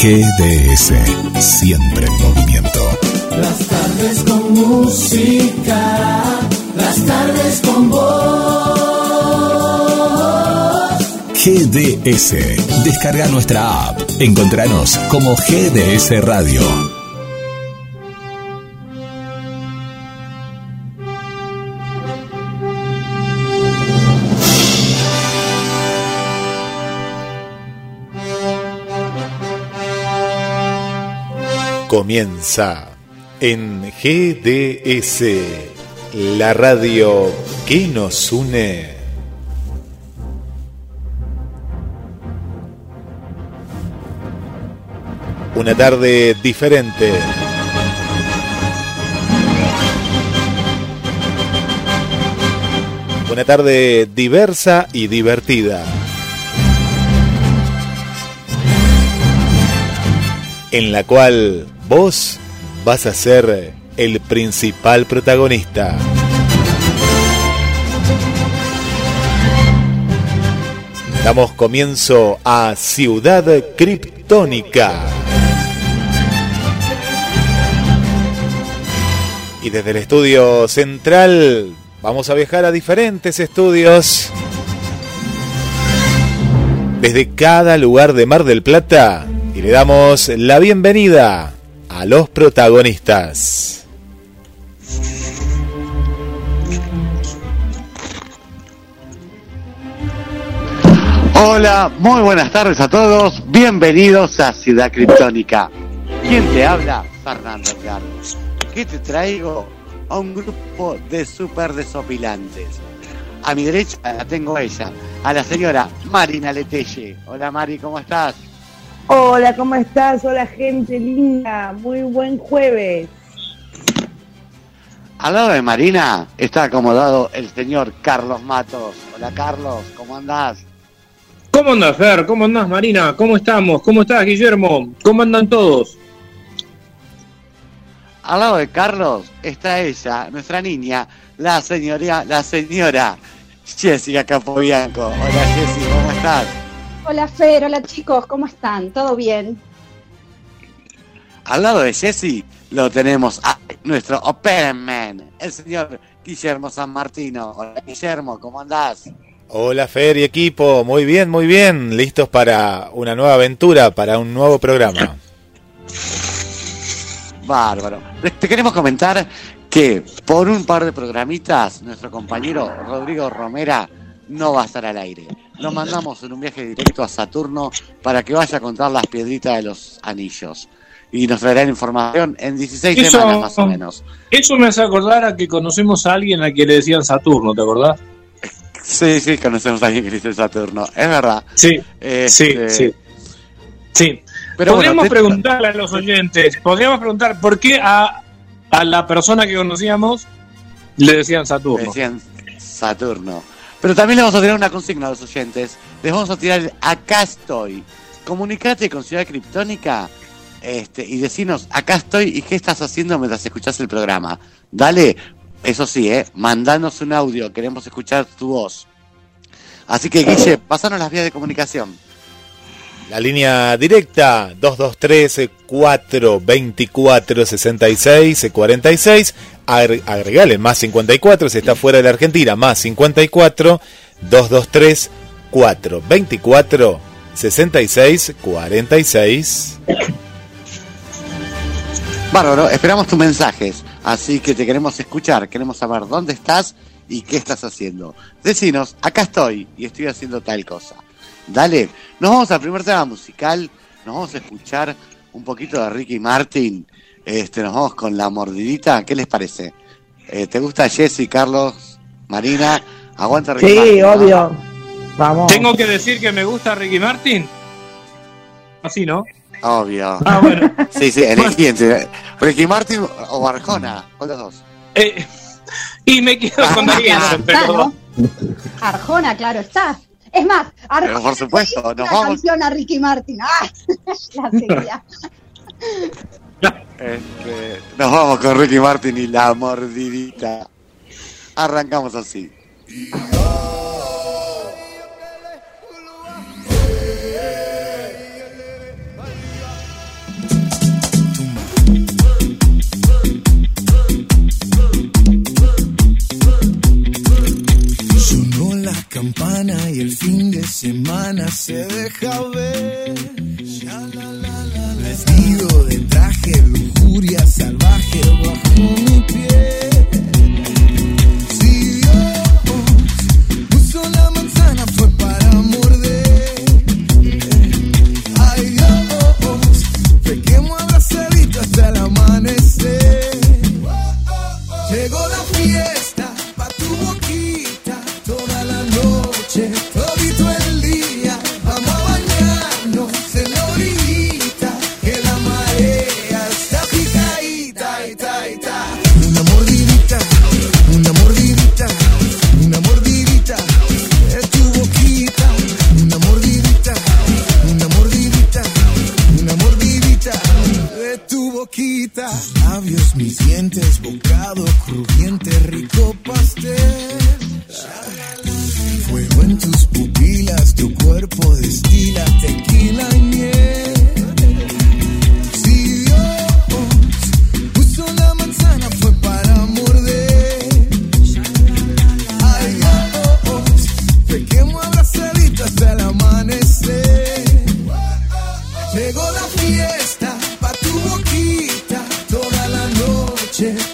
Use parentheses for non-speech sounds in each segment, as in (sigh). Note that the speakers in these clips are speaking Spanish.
GDS, siempre en movimiento. Las tardes con música, las tardes con voz. GDS, descarga nuestra app. Encontranos como GDS Radio. Comienza en GDS, la radio que nos une. Una tarde diferente. Una tarde diversa y divertida. En la cual vos vas a ser el principal protagonista. Damos comienzo a Ciudad Criptónica. Y desde el estudio central vamos a viajar a diferentes estudios. Desde cada lugar de Mar del Plata y le damos la bienvenida a los protagonistas. Hola, muy buenas tardes a todos. Bienvenidos a Ciudad Criptónica. ¿Quién te habla? Fernando Edgardo. ¿Qué te traigo? A un grupo de súper desopilantes. A mi derecha la tengo ella, a la señora Marina Letelle. Hola Mari, ¿cómo estás? Hola, ¿cómo estás? Hola, gente linda. Muy buen jueves. Al lado de Marina está acomodado el señor Carlos Matos. Hola Carlos, ¿cómo andás? ¿Cómo andás, Fer? ¿Cómo andás, Marina? ¿Cómo estamos? ¿Cómo estás, Guillermo? ¿Cómo andan todos? Al lado de Carlos está ella, nuestra niña, la señora, la señora Jessica Capobianco. Hola Jessy, ¿cómo estás? Hola Fer, hola chicos, ¿cómo están? ¿Todo bien? Al lado de Jessy lo tenemos a nuestro Open Man, el señor Guillermo San Martino. Hola Guillermo, ¿cómo andás? Hola Fer y equipo, muy bien, muy bien, listos para una nueva aventura, para un nuevo programa. (laughs) Bárbaro. Te queremos comentar que por un par de programitas nuestro compañero Rodrigo Romera no va a estar al aire. Lo mandamos en un viaje directo a Saturno para que vaya a contar las piedritas de los anillos. Y nos traerán información en 16 Eso- semanas más o menos. Eso me hace acordar a que conocemos a alguien a quien le decían Saturno, ¿te acordás? Sí, sí, conocemos a alguien que dice Saturno. Es verdad. Sí, Este, sí, sí. Sí. Pero podríamos bueno, te- preguntarle a los oyentes, podríamos preguntar por qué a, a la persona que conocíamos le decían Saturno. Decían Saturno. Pero también le vamos a tirar una consigna a los oyentes. Les vamos a tirar acá estoy. Comunicate con Ciudad Criptónica este, y decinos acá estoy y qué estás haciendo mientras escuchás el programa. Dale, eso sí, eh, mandanos un audio, queremos escuchar tu voz. Así que Guille, pasanos las vías de comunicación. La línea directa 223-424-66-46. Agre- Agregale más 54 si está fuera de la Argentina. Más 54 223-424-66-46. Bárbaro, esperamos tus mensajes, así que te queremos escuchar, queremos saber dónde estás y qué estás haciendo. Decinos, acá estoy y estoy haciendo tal cosa. Dale, nos vamos al primer tema musical, nos vamos a escuchar un poquito de Ricky Martin, este, nos vamos con la mordidita, ¿qué les parece? Eh, ¿Te gusta Jesse, Carlos, Marina? Aguanta Ricky Sí, Martin, ¿no? obvio. Vamos. ¿Tengo que decir que me gusta Ricky Martin? Así, ¿no? Obvio. Ah, bueno. (laughs) Sí, sí, elegí entre Ricky Martin o Barjona, ¿cuál de los dos? Eh, (laughs) y me quedo con (laughs) está, pero... ¿no? Arjona, claro está. Es más, Arjona Pero por supuesto, nos una vamos. canción a Ricky Martin. ¡Ah! (laughs) La seguía. (laughs) Este, nos vamos con Ricky Martin y la mordidita. Arrancamos así. la campana y el fin de semana se deja ver. la la la Vestido de traje, lujuria salvaje bajo mi piel. Rosita, labios, mis dientes, bocado crujiente, rico pastel. Fuego en tus pupilas, tu cuerpo destila tequila y miel. Noche,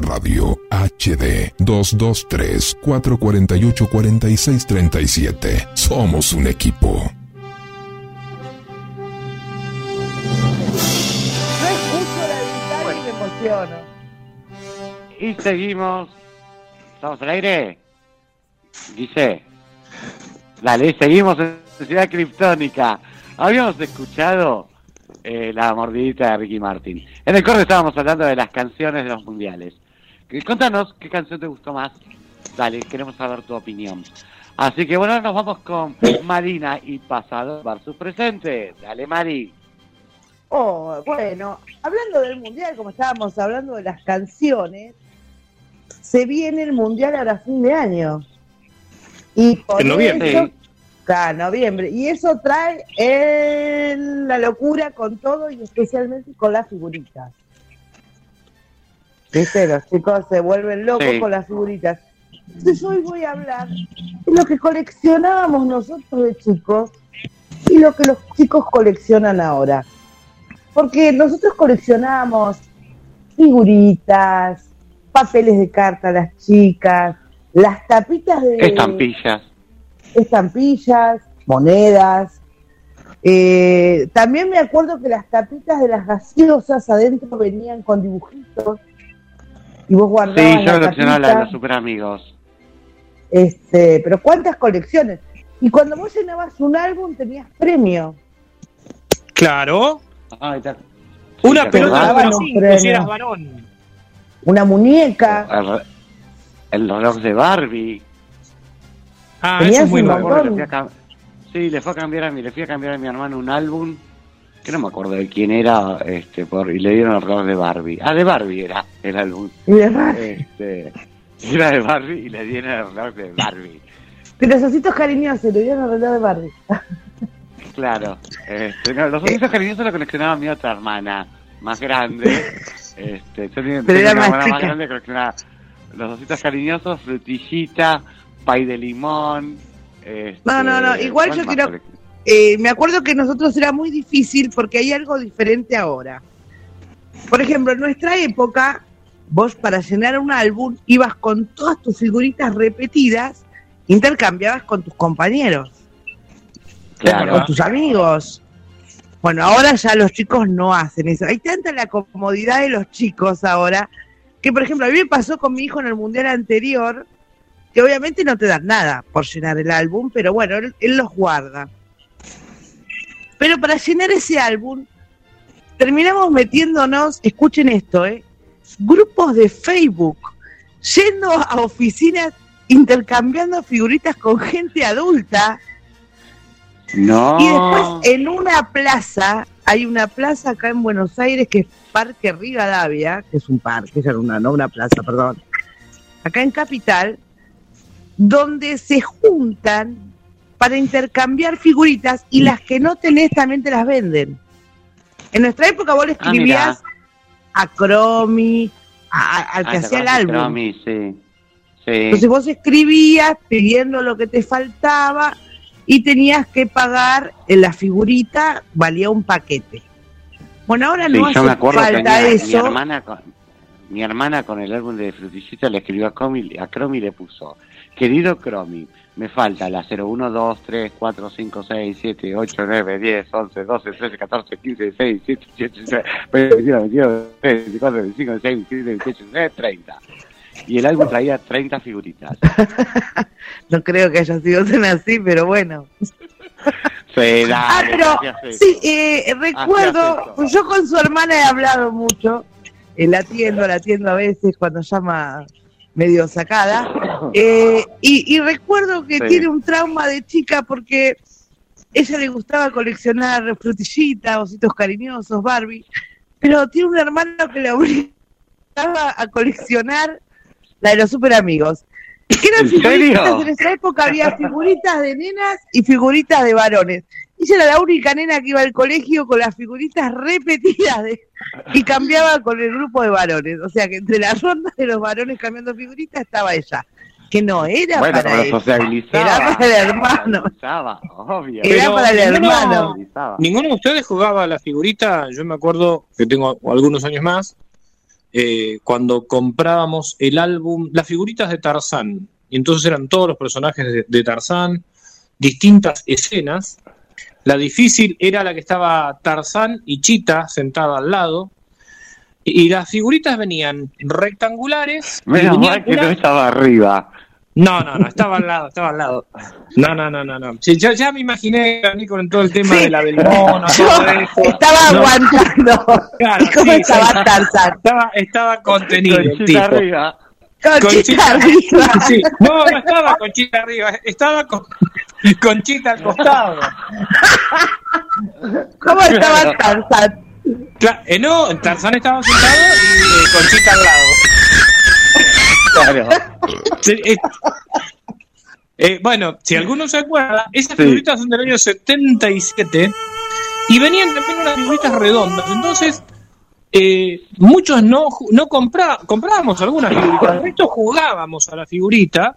Radio HD 223 448 4637. Somos un equipo. Y seguimos. ¿Estamos al aire? Dice. Dale, seguimos en Ciudad Criptónica. Habíamos escuchado eh, la mordidita de Ricky Martin. En el corte estábamos hablando de las canciones de los mundiales. Contanos qué canción te gustó más. Dale, queremos saber tu opinión. Así que bueno, nos vamos con Marina y pasado versus presente. Dale, Mari. Oh, bueno, hablando del mundial, como estábamos hablando de las canciones, se viene el mundial ahora a fin de año. Y por En noviembre. eso- Claro, noviembre. Y eso trae eh, la locura con todo y especialmente con las figuritas. ¿Viste? Los chicos se vuelven locos Sí. con las figuritas. Entonces hoy voy a hablar de lo que coleccionábamos nosotros de chicos y lo que los chicos coleccionan ahora. Porque nosotros coleccionábamos figuritas, papeles de carta a las chicas, las tapitas de Estampillas. estampillas, monedas. Eh, también me acuerdo que las tapitas de las gaseosas adentro venían con dibujitos y vos guardabas Sí, yo la coleccionaba la de los super amigos. Este, pero cuántas colecciones. Y cuando vos llenabas un álbum tenías premio. Claro. Ay, te- Una ¿te pelota acordás? número Daban un 5 si premio. eras varón. Una muñeca. El, el reloj de Barbie. Ah, Tenías eso es muy sí, le fue a cambiar a mi, le fui a cambiar a mi hermano un álbum que no me acuerdo de quién era, este, por, y le dieron el reloj de Barbie. Ah, de Barbie era el álbum. De Barbie. Este, era de Barbie y le dieron el reloj de Barbie. Que los ositos cariñosos le dieron el reloj de Barbie. Claro. Este, no, los ositos cariñosos lo coleccionaba mi otra hermana, más grande. Este, yo tenía, Pero era una más hermana más grande que coleccionaba los ositos cariñosos, frutillita, pay de limón. Este, No, no, no, igual ¿cuál yo quiero- Eh, me acuerdo que nosotros era muy difícil porque hay algo diferente ahora. Por ejemplo, en nuestra época, vos para llenar un álbum ibas con todas tus figuritas repetidas, intercambiabas con tus compañeros, Claro. con tus amigos. Bueno, ahora ya los chicos no hacen eso. Hay tanta la comodidad de los chicos ahora que, por ejemplo, a mí me pasó con mi hijo en el mundial anterior, que obviamente no te dan nada por llenar el álbum, pero bueno, él, él los guarda. Pero para llenar ese álbum, terminamos metiéndonos, escuchen esto, ¿eh? grupos de Facebook, yendo a oficinas, intercambiando figuritas con gente adulta. No. Y después en una plaza, hay una plaza acá en Buenos Aires que es Parque Rivadavia, que es un parque, es una, no una plaza, perdón, acá en Capital, donde se juntan para intercambiar figuritas y las que no tenés también te las venden. En nuestra época vos le Ah, escribías a Cromi, a- a- al que Ah, ¿te hacía el álbum. Cromi? Sí. Sí. Entonces vos escribías pidiendo lo que te faltaba y tenías que pagar en la figurita, valía un paquete. Bueno, ahora Sí, no yo hace me acuerdo que falta mi, mi eso. hermana con, mi hermana con el álbum de Frutillita le escribió a Cromi, a Cromi le puso, querido Cromi, me falta la 01, 2, 3, 4, 5, 6, 7, 8, 9, 10, 11, 12, 13, 14, 15, 16, 17, 18, 19, 20, 21, 22, 23, 24, 25, 26, 27, 28, 29, 30. Y el álbum traía 30 figuritas. (laughs) No creo que haya sido tan así, pero bueno. Sí, Ah, pero sí, eh, recuerdo, yo con su hermana he hablado mucho, eh, la atiendo, la atiendo a veces cuando llama medio sacada, (coughs) eh, y, y recuerdo que Sí. tiene un trauma de chica porque ella le gustaba coleccionar frutillitas, ositos cariñosos, Barbie, pero tiene un hermano que le obligaba a coleccionar la de los super amigos. Que eran ¿En figuritas, serio? en esa época había figuritas de nenas y figuritas de varones. Ella era la única nena que iba al colegio con las figuritas repetidas de- y cambiaba con el grupo de varones. O sea que entre las rondas de los varones cambiando figuritas estaba ella. Que no era Bueno, para pero sociabilizaba. Era para el hermano. Obvio. Era Pero para el ninguno- hermano. ¿Ninguno de ustedes jugaba a la figurita? Yo me acuerdo que tengo algunos años más, eh, cuando comprábamos el álbum, las figuritas de Tarzán. Y entonces eran todos los personajes de, de Tarzán, distintas escenas. La difícil era la que estaba Tarzán y Chita sentada al lado. Y, las figuritas venían rectangulares. Menos venían mal que una- no estaba arriba. no, no, no, estaba al lado, estaba al lado. No, no, no, no, no. Sí, ya, ya me imaginé a mí con todo el tema Sí. de la Yo todo eso. estaba No. aguantando. Claro, ¿Y cómo sí, estaba. Tarzán? Estaba, estaba contenido el Conchita tipo. arriba. Conchita arriba. Sí. No, no estaba Conchita arriba, estaba con, (laughs) Conchita al costado. (laughs) ¿Cómo estaba Tarzán? Eh, no, Tarzán estaba sentado y eh, Conchita al lado. Claro. Sí, eh, eh, bueno, si alguno se acuerda, esas Sí. figuritas son del año 77 y venían también unas figuritas redondas. Entonces, eh, muchos no, no compra- comprábamos algunas figuritas, el resto jugábamos a la figurita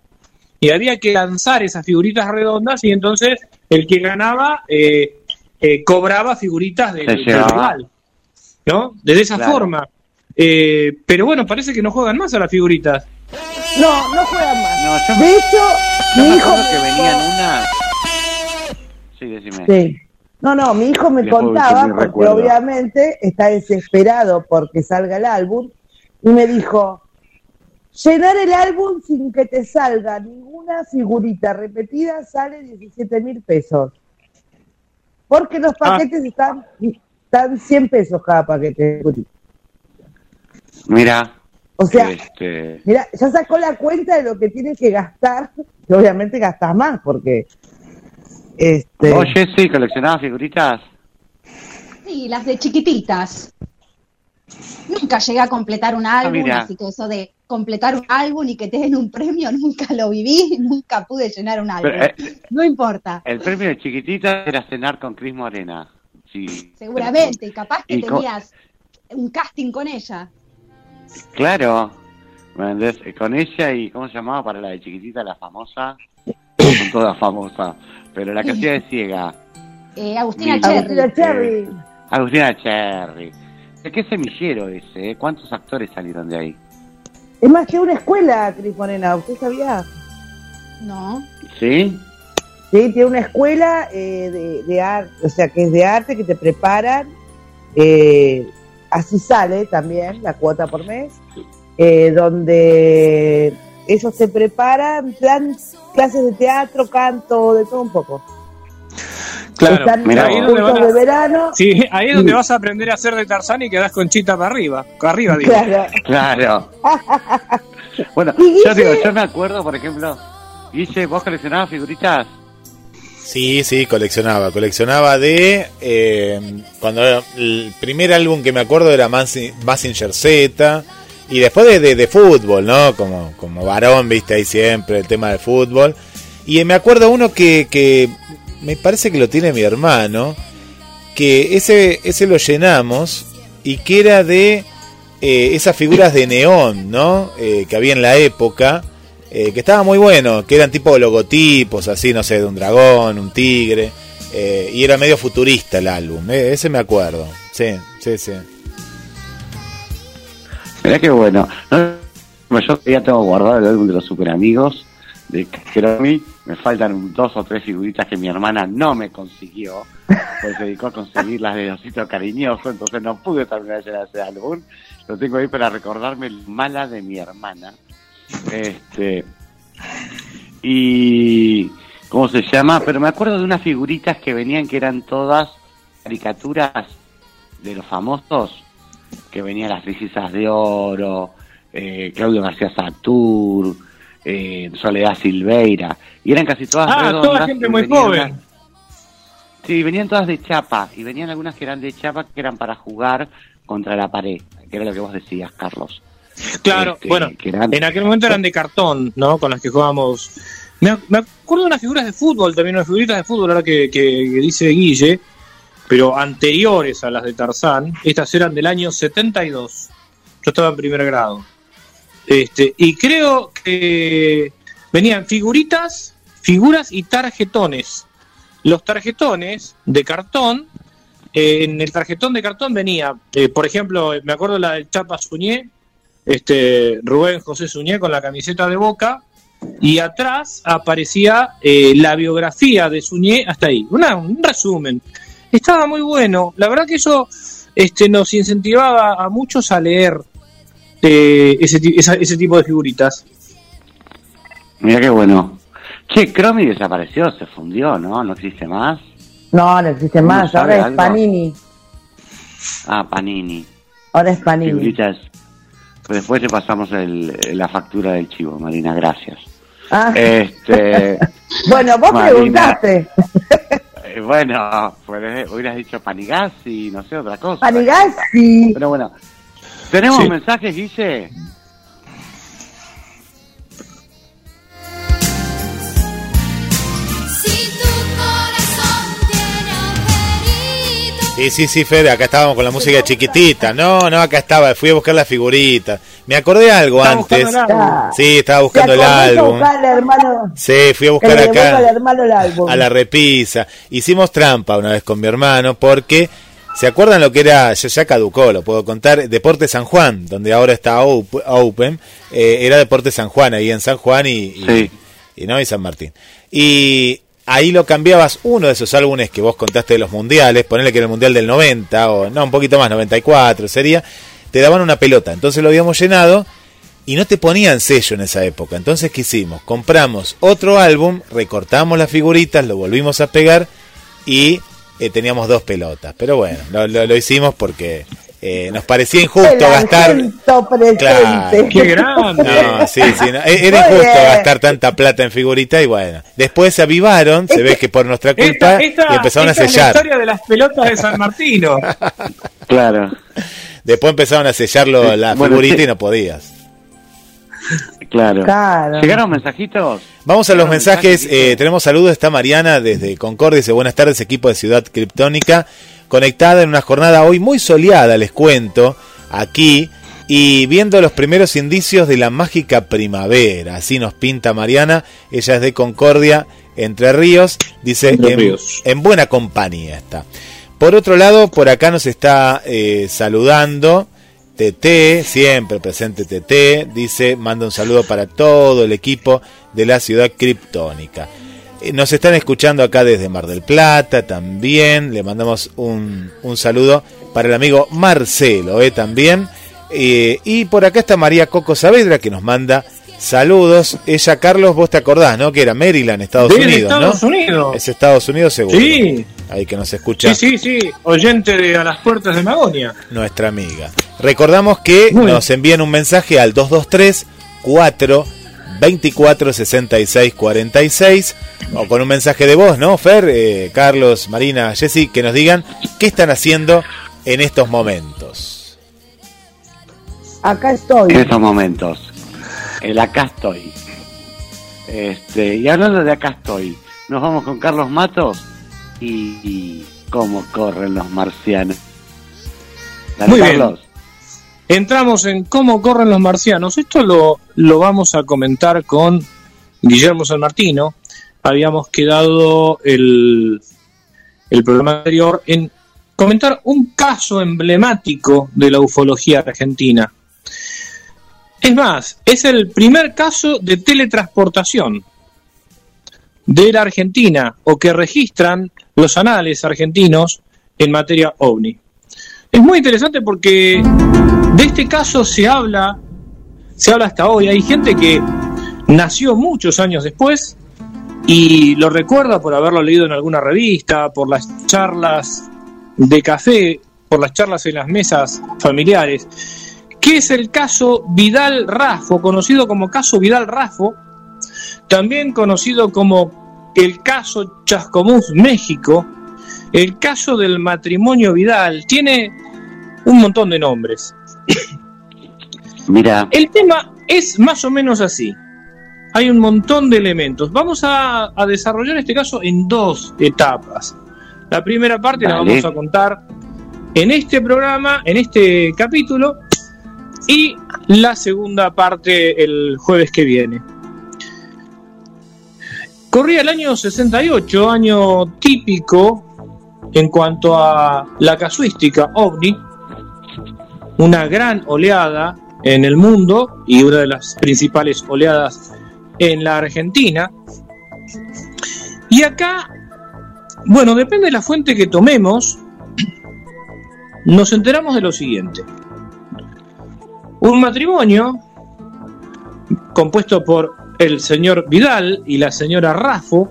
y había que lanzar esas figuritas redondas y entonces el que ganaba eh, eh, cobraba figuritas del llevaba. rival, ¿no? De esa Claro. forma. Eh, pero bueno, parece que no juegan más a las figuritas. No, no juegan más. No, yo, De hecho, yo mi me hijo que venían una. Sí, decime. Sí. No, no, mi hijo me contaba, porque recuerdo. obviamente está desesperado porque salga el álbum, y me dijo, llenar el álbum sin que te salga ninguna figurita repetida sale 17 mil pesos. Porque los Ah. paquetes están, están 100 pesos cada paquete. Mira. O sea, este, mira, ya sacó la cuenta de lo que tienes que gastar, que obviamente gastas más, porque... Este, ¿Vos, Jessy, coleccionabas figuritas? Sí, las de chiquititas. Nunca llegué a completar un álbum, mira. así que eso de completar un álbum y que te den un premio (laughs) nunca lo viví, nunca pude llenar un álbum. Pero, eh, no importa, el premio de chiquitita era cenar con Cris Morena. Sí. seguramente, capaz que tenías un casting con ella. Claro. Eh, Con ella y, ¿cómo se llamaba para la de chiquitita, la famosa? (coughs) Son todas famosas. Pero la que hacía de ciega. Eh, Agustina Mi- Cherry. Agustina Cherry. Agustina Cherry. ¿Qué semillero ese? eh? ¿Cuántos actores salieron de ahí? Es más que una escuela, Cris Morena, ¿usted sabía? No, ¿Sí? ¿sí? Tiene una escuela eh, de, de arte, o sea, que es de arte, que te preparan, eh, así sale también la cuota por mes, eh, donde ellos te preparan plan clases de teatro, canto, de todo un poco. Claro, Están los ahí donde cursos van a- de verano. Sí, ahí es donde Sí. vas a aprender a hacer de Tarzán y quedás con chita para arriba. Arriba, digo. Claro. (laughs) Claro. (laughs) Bueno, yo digo, yo me acuerdo, por ejemplo, Guille, ¿vos coleccionabas figuritas? Sí, sí, coleccionaba. Coleccionaba de. eh, cuando era- el primer álbum que me acuerdo era Mazinger Z. Y después de, de- de fútbol, ¿no? Como, como varón, viste ahí siempre el tema del fútbol. Y me acuerdo uno que, que me parece que lo tiene mi hermano. Que ese, ese lo llenamos. Y que era de eh, esas figuras de neón, ¿no? Eh, que había en la época. eh, que estaba muy bueno, que eran tipo logotipos, así, no sé, de un dragón, un tigre, eh, y era medio futurista el álbum, eh, ese me acuerdo, sí, sí, sí. Mirá. No, bueno, yo ya tengo guardado el álbum de los super amigos de Cromi. Me faltan dos o tres figuritas que mi hermana no me consiguió, pues se dedicó a conseguir las de Osito Cariñoso, entonces no pude terminar de ese álbum. Lo tengo ahí para recordarme el mala de mi hermana. Este. Y. ¿Cómo se llama? Pero me acuerdo de unas figuritas que venían que eran todas caricaturas de los famosos que venían las princesas de oro, eh, Claudio García Satur, eh, Soledad Silveira, y eran casi todas Ah, redondas, toda gente muy joven. Sí, venían todas de chapa, y venían algunas que eran de chapa que eran para jugar contra la pared, que era lo que vos decías, Carlos. Claro, Este, bueno, eran- en aquel momento eran de cartón, ¿no? Con las que jugábamos. Me, ac- me acuerdo de unas figuras de fútbol, también unas figuritas de fútbol, ahora que, que- que dice Guille, pero anteriores a las de Tarzán. Estas eran del año 72. Yo estaba en primer grado. Este, y creo que venían figuritas, figuras y tarjetones. Los tarjetones de cartón, eh, en el tarjetón de cartón venía, eh, por ejemplo, me acuerdo la del Chapa Suñé, este Rubén José Suñé con la camiseta de Boca, y atrás aparecía eh, la biografía de Suñé hasta ahí, una- un resumen. Estaba muy bueno, la verdad que eso este, nos incentivaba a muchos a leer eh, ese, ti- esa- ese tipo de figuritas. Mira qué bueno. Che, Cromi desapareció, se fundió, ¿no? No existe más. No, no existe ¿Uno más, ahora es algo? Panini. Ah, Panini. Ahora es Panini. Figuritas. Pues después te pasamos el- la factura del chivo, Marina, gracias. Ah, Este, (laughs) bueno, vos Marina. preguntaste. eh, bueno, pues, hubieras dicho Panigasi, no sé, otra cosa. Panigasi. Pero bueno, ¿tenemos Sí. mensajes, Guille? Si tu corazón tiene agujeritos. Sí, sí, sí, Fede, acá estábamos con la música chiquitita. No, no, acá estaba, fui a buscar la figurita. Me acordé de algo Estaba antes. Sí, estaba ¿te buscando el álbum. hermano? Sí, fui a buscar acá hermano el álbum. a la repisa. Hicimos trampa una vez con mi hermano porque ¿se acuerdan lo que era? Ya, ya caducó, lo puedo contar. Deporte San Juan, donde ahora está Op- Open. eh, era Deporte San Juan, ahí en San Juan y, y- Sí. y no y San Martín. Y ahí lo cambiabas uno de esos álbumes que vos contaste de los mundiales, ponele que era el mundial del 90 o no, un poquito más, 94 sería, te daban una pelota. Entonces lo habíamos llenado y no te ponían sello en esa época. Entonces, ¿qué hicimos? Compramos otro álbum, recortamos las figuritas, lo volvimos a pegar y eh, teníamos dos pelotas. Pero bueno, lo, lo- lo hicimos porque eh, nos parecía injusto El gastar. Claro. ¡Qué grande! No, sí, sí, no, e- era Muy injusto bien. gastar tanta plata en figuritas y bueno. Después se avivaron, se Este- ve que por nuestra culpa Esta, esta- y empezaron a esta es la sellar. historia de las pelotas de San Martino. Claro, Después empezaron a sellarlo Sí, la bueno, figurita sí. y no podías. Claro. Claro. ¿Llegaron mensajitos? Vamos a los mensajes. Eh, tenemos saludos. Está Mariana desde Concordia. Dice buenas tardes, equipo de Ciudad Criptónica. Conectada en una jornada hoy muy soleada, les cuento, aquí. Y viendo los primeros indicios de la mágica primavera. Así nos pinta Mariana. Ella es de Concordia, Entre Ríos. Dice Entre en, Ríos. en buena compañía está. Por otro lado, por acá nos está eh, saludando TT, siempre presente TT, dice, manda un saludo para todo el equipo de la ciudad criptónica. Eh, Nos están escuchando acá desde Mar del Plata también. Le mandamos un, un saludo para el amigo Marcelo eh, también. Eh, y por acá está María Coco Saavedra que nos manda saludos. Ella, Carlos, vos te acordás, ¿no? Que era Maryland, Estados Desde Unidos, Estados ¿no? Unidos. Es Estados Unidos seguro. Sí. Ahí que nos escucha Sí, sí, sí. Oyente de A las Puertas de Magonia. nuestra amiga. Recordamos que nos envían un mensaje al 223 4 24 66 46 o con un mensaje de voz, ¿no? Fer, eh, Carlos, Marina, Jessy, que nos digan qué están haciendo en estos momentos. Acá estoy. en estos momentos. El acá estoy. Este, y hablando de acá estoy, nos vamos con Carlos Matos y, y cómo corren los marcianos. Dale, Muy bien. Entramos en cómo corren los marcianos. Esto lo, lo vamos a comentar con Guillermo San Martino. Habíamos quedado el, el programa anterior en comentar un caso emblemático de la ufología argentina. Es más, es el primer caso de teletransportación de la Argentina o que registran los anales argentinos en materia ovni. Es muy interesante porque de este caso se habla, se habla hasta hoy. Hay gente que nació muchos años después y lo recuerda por haberlo leído en alguna revista, por las charlas de café, por las charlas en las mesas familiares, que es el caso Vidal Rafo, conocido como caso Vidal Rafo, también conocido como el caso Chascomús México, el caso del matrimonio Vidal, tiene un montón de nombres. (coughs) Mira, El tema es más o menos así. Hay un montón de elementos. Vamos a, a desarrollar este caso en dos etapas. La primera parte la vamos a contar en este programa, en este capítulo, y la segunda parte el jueves que viene. Corría el año 68, año típico en cuanto a la casuística ovni, una gran oleada en el mundo y una de las principales oleadas en la Argentina. Y acá, bueno, depende de la fuente que tomemos, nos enteramos de lo siguiente. Un matrimonio compuesto por el señor Vidal y la señora Rafo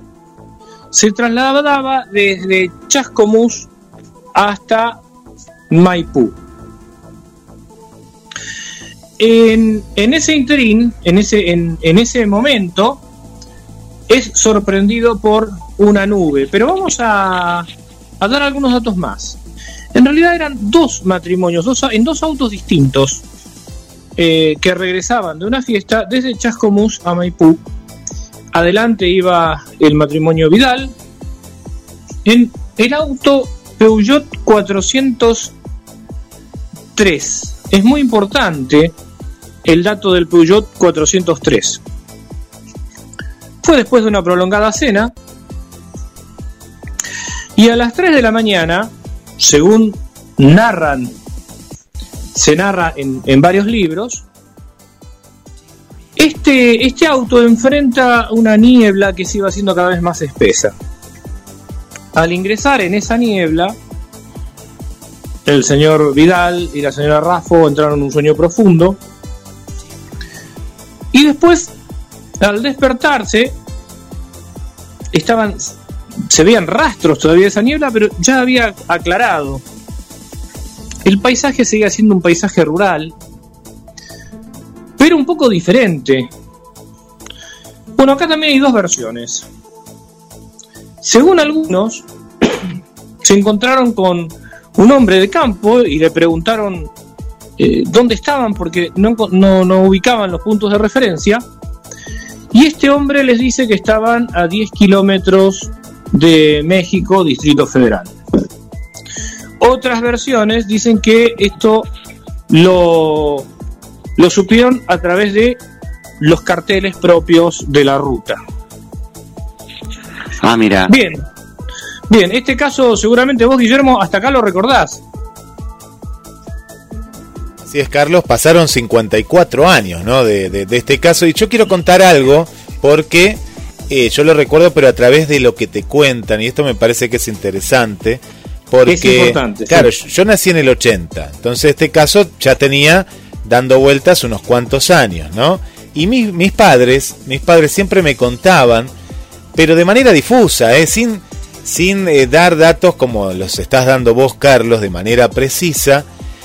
se trasladaba desde Chascomús hasta Maipú. En, en ese interín, en ese, en, en ese momento, es sorprendido por una nube. Pero vamos a, a dar algunos datos más. En realidad eran dos matrimonios, dos, en dos autos distintos, eh, que regresaban de una fiesta desde Chascomús a Maipú. Adelante iba el matrimonio Vidal. En el auto Peugeot 403. Es muy importante el dato del Peugeot 403. Fue después de una prolongada cena y a las 3 de la mañana, según narran, se narra en, en varios libros, este, este auto enfrenta una niebla que se iba haciendo cada vez más espesa. Al ingresar en esa niebla, el señor Vidal y la señora Raffo entraron en un sueño profundo. Y después, al despertarse, estaban, se veían rastros todavía de esa niebla, pero ya había aclarado. El paisaje seguía siendo un paisaje rural, pero un poco diferente. Bueno, acá también hay dos versiones. Según algunos, (clears throat) se encontraron con un hombre de campo y le preguntaron eh, dónde estaban porque no, ubicaban los puntos de referencia. Y este hombre les dice que estaban a 10 kilómetros de México, Distrito Federal. Otras versiones dicen que esto lo, lo supieron a través de los carteles propios de la ruta. ah, mira, Bien, bien, este caso seguramente vos, Guillermo, hasta acá lo recordás. Así es, Carlos, pasaron 54 años ¿no? de, de- de este caso y yo quiero contar algo porque eh, yo lo recuerdo, pero a través de lo que te cuentan, y esto me parece que es interesante, porque, Es importante, sí. claro, yo nací en el 80, entonces este caso ya tenía dando vueltas unos cuantos años, ¿no? Y mis, mis padres, mis padres siempre me contaban, pero de manera difusa, ¿eh? sin, sin eh, dar datos como los estás dando vos, Carlos, de manera precisa.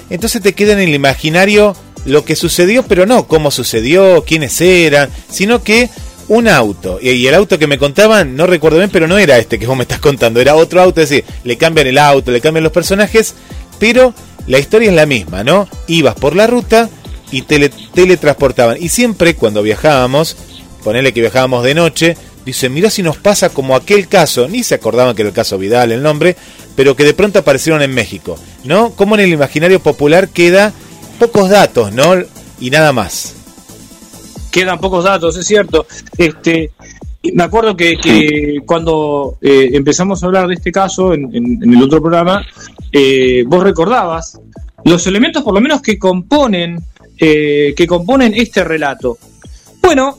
Entonces te queda en el imaginario lo que sucedió, pero no cómo sucedió, quiénes eran, sino que un auto. Y, el auto que me contaban, no recuerdo bien, pero no era este que vos me estás contando, era otro auto, es decir, le cambian el auto, le cambian los personajes, pero la historia es la misma, ¿no? Ibas por la ruta y te teletransportaban. Y siempre cuando viajábamos, ponele que viajábamos de noche, dice, mirá si nos pasa como aquel caso, ni se acordaban que era el caso Vidal el nombre, pero que de pronto aparecieron en México, ¿no? Como en el imaginario popular queda pocos datos, ¿no? Y nada más. quedan pocos datos, es cierto. Este, me acuerdo que, que cuando eh, empezamos a hablar de este caso en, en- en el otro programa, eh, vos recordabas los elementos, por lo menos, que componen eh, que componen este relato. Bueno,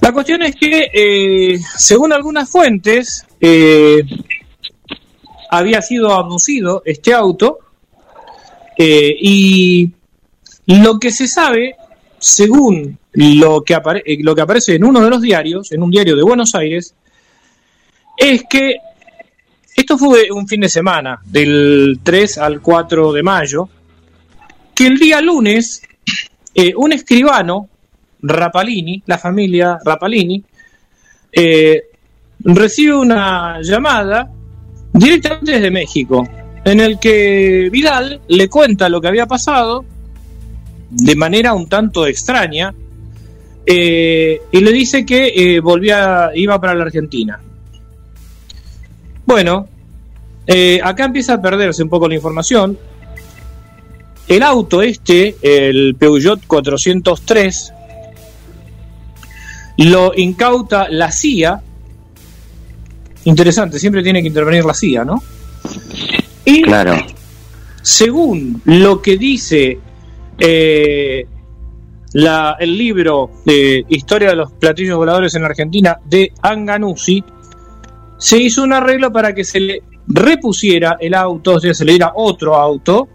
la cuestión es que, según algunas fuentes, había sido abducido este auto y lo que se sabe, según lo que, eh, lo que aparece en uno de los diarios, en un diario de Buenos Aires, es que esto fue un fin de semana, del 3 al 4 de mayo, que el día lunes eh, un escribano, Rapalini, la familia Rapalini, eh, recibe una llamada directamente desde México, en el que Vidal le cuenta lo que había pasado de manera un tanto extraña eh, y le dice que eh, volvía, iba para la Argentina. Bueno, eh, acá empieza a perderse un poco la información. El auto este, el Peugeot 403, lo incauta la CIA. Interesante, siempre tiene que intervenir la CIA, ¿no? Y Claro. según lo que dice eh, la- el libro de Historia de los platillos voladores en la Argentina de Anganuzzi, se hizo un arreglo para que se le repusiera el auto, o sea, se le diera otro auto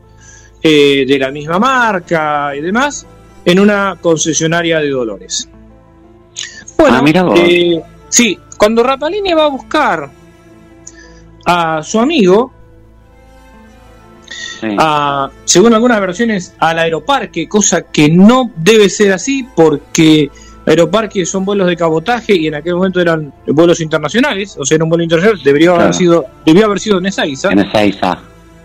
eh, de la misma marca y demás, en una concesionaria de Dolores. Bueno, Ah, mira eh, sí, cuando Rapalini va a buscar a su amigo, Sí. a- según algunas versiones, al aeroparque, cosa que no debe ser así porque aeroparques son vuelos de cabotaje y en aquel momento eran vuelos internacionales, o sea, era un vuelo internacional, debería haber sido, debió haber sido en Ezeiza. En.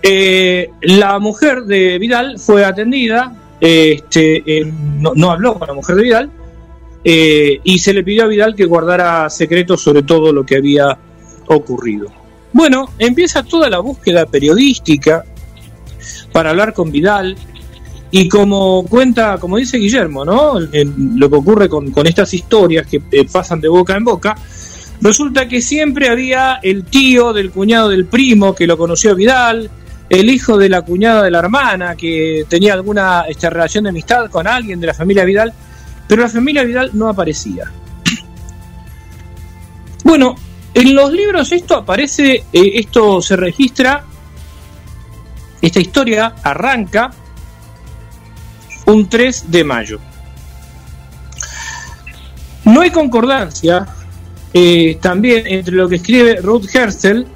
Eh, la mujer de Vidal fue atendida, este, eh, no, no habló con la mujer de Vidal, eh, y se le pidió a Vidal que guardara secretos sobre todo lo que había ocurrido. Bueno, empieza toda la búsqueda periodística para hablar con Vidal, y como cuenta, como dice Guillermo, ¿no? Lo que ocurre con, estas historias que eh, pasan de boca en boca, resulta que siempre había el tío del cuñado del primo que lo conoció Vidal, el hijo de la cuñada de la hermana que tenía alguna este, relación de amistad con alguien de la familia Vidal, pero la familia Vidal no aparecía. Bueno, en los libros esto aparece, eh, esto se registra, esta historia arranca un 3 de mayo. No hay concordancia eh, también entre lo que escribe Ruth Herschel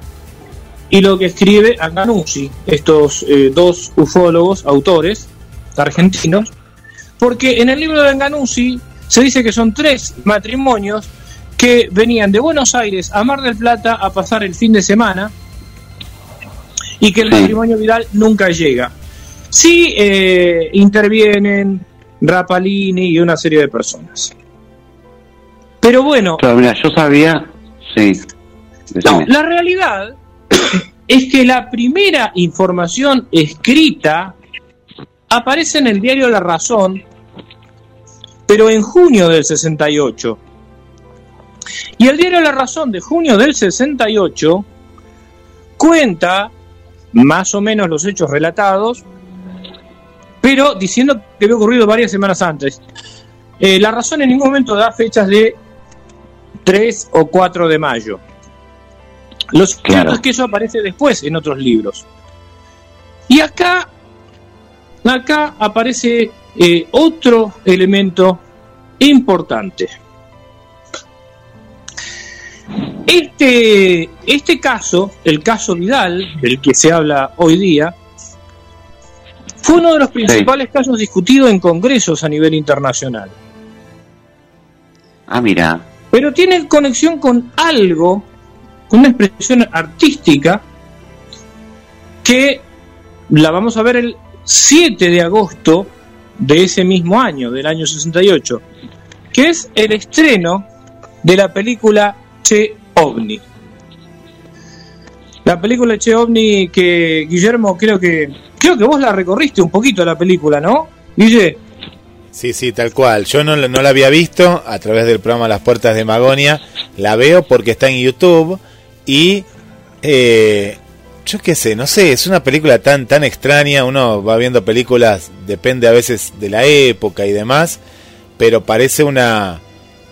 y lo que escribe Anganuzzi, estos eh, dos ufólogos, autores argentinos, porque en el libro de Anganuzzi se dice que son tres matrimonios que venían de Buenos Aires a Mar del Plata a pasar el fin de semana y que el matrimonio Vidal nunca llega. Sí eh, intervienen Rapalini y una serie de personas. Pero bueno, mira, yo sabía. Sí. no, la realidad (coughs) es que la primera información escrita aparece en el diario La Razón, pero en junio del 68. Y el diario La Razón de junio del 68 cuenta más o menos los hechos relatados, pero diciendo que había ocurrido varias semanas antes. Eh, la Razón en ningún momento da fechas de 3 o 4 de mayo. Lo cierto Claro. es que eso aparece después en otros libros. Y acá, acá aparece eh, otro elemento importante. Este, este caso, el caso Vidal, del que se habla hoy día, fue uno de los principales casos discutidos en congresos a nivel internacional. Ah, mira. Pero tiene conexión con algo, con una expresión artística, que la vamos a ver el 7 de agosto de ese mismo año, del año 68, que es el estreno de la película Che OVNI. La película Che OVNI que Guillermo creo que creo que vos la recorriste un poquito la película, ¿no? Guille, Sí, sí, tal cual. Yo no, no la había visto a través del programa Las Puertas de Magonia. La veo porque está en YouTube y eh, yo qué sé, no sé, es una película tan tan extraña. Uno va viendo películas, depende a veces de la época y demás, pero parece una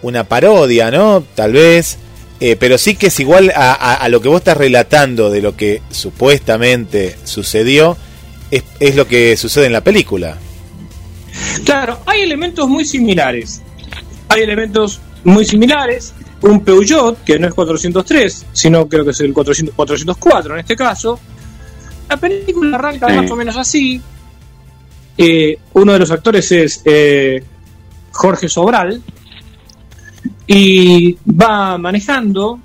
una parodia, ¿no? Tal vez. Eh, pero sí que es igual a, a- a lo que vos estás relatando de lo que supuestamente sucedió, es, es lo que sucede en la película. Claro, hay elementos muy similares. Hay elementos muy similares. Un Peugeot, que no es 403, sino creo que es el 400 404 en este caso. La película arranca Sí. más o menos así. Eh, uno de los actores es eh, Jorge Sobral. Y va manejando.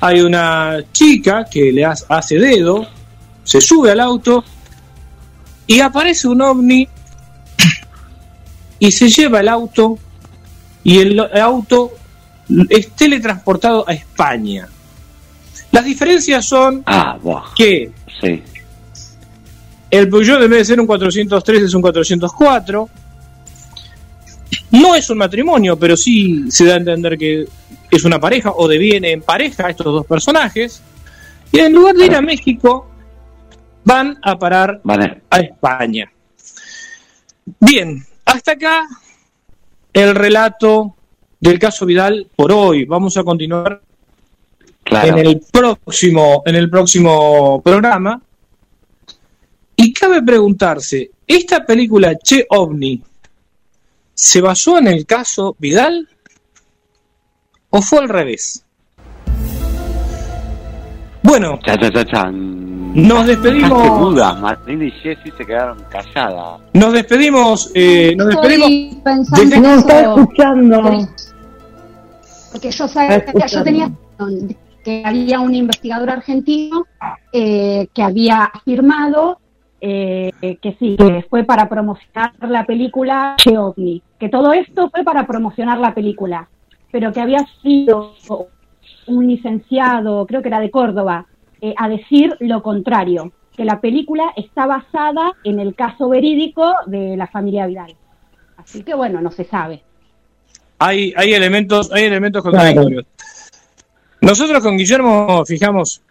Hay una chica que le ha- hace dedo. Se sube al auto. Y aparece un ovni y se lleva el auto y el auto es teletransportado a España. Las diferencias son Ah, que Sí. el Peugeot en vez de ser un 403 es un 404. No es un matrimonio, pero sí se da a entender que es una pareja o deviene en pareja estos dos personajes. Y en lugar de ir a México, van a parar Vale. a España. Bien, hasta acá el relato del caso Vidal por hoy. Vamos a continuar Claro. en el próximo en el próximo programa. Y cabe preguntarse, ¿esta película Che OVNI se basó en el caso Vidal o fue al revés? Bueno, Cha, cha, cha, chan. nos despedimos. Martín y Jessy se quedaron calladas. nos despedimos, eh, nos despedimos. Estoy pensando No está escuchando. porque yo sabía, yo tenía que había un investigador argentino eh, que había afirmado eh, que sí, que fue para promocionar la película Che OVNI, que todo esto fue para promocionar la película, pero que había sido un licenciado, creo que era de Córdoba, eh, a decir lo contrario, que la película está basada en el caso verídico de la familia Vidal. Así que bueno, no se sabe. hay, hay elementos, hay elementos contradictorios. Nosotros con Guillermo fijamos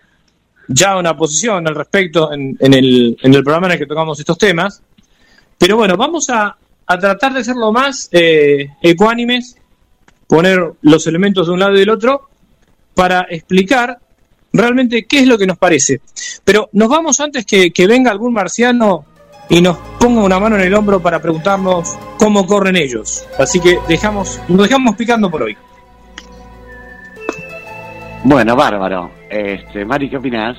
ya una posición al respecto en, en el, en el programa en el que tocamos estos temas. Pero bueno, vamos a, a tratar de ser lo más eh, ecuánimes, poner los elementos de un lado y del otro para explicar realmente qué es lo que nos parece. Pero nos vamos antes que, que venga algún marciano y nos ponga una mano en el hombro para preguntarnos cómo corren ellos. Así que dejamos, nos dejamos picando por hoy. Bueno, bárbaro. Este, Mari, ¿qué opinás?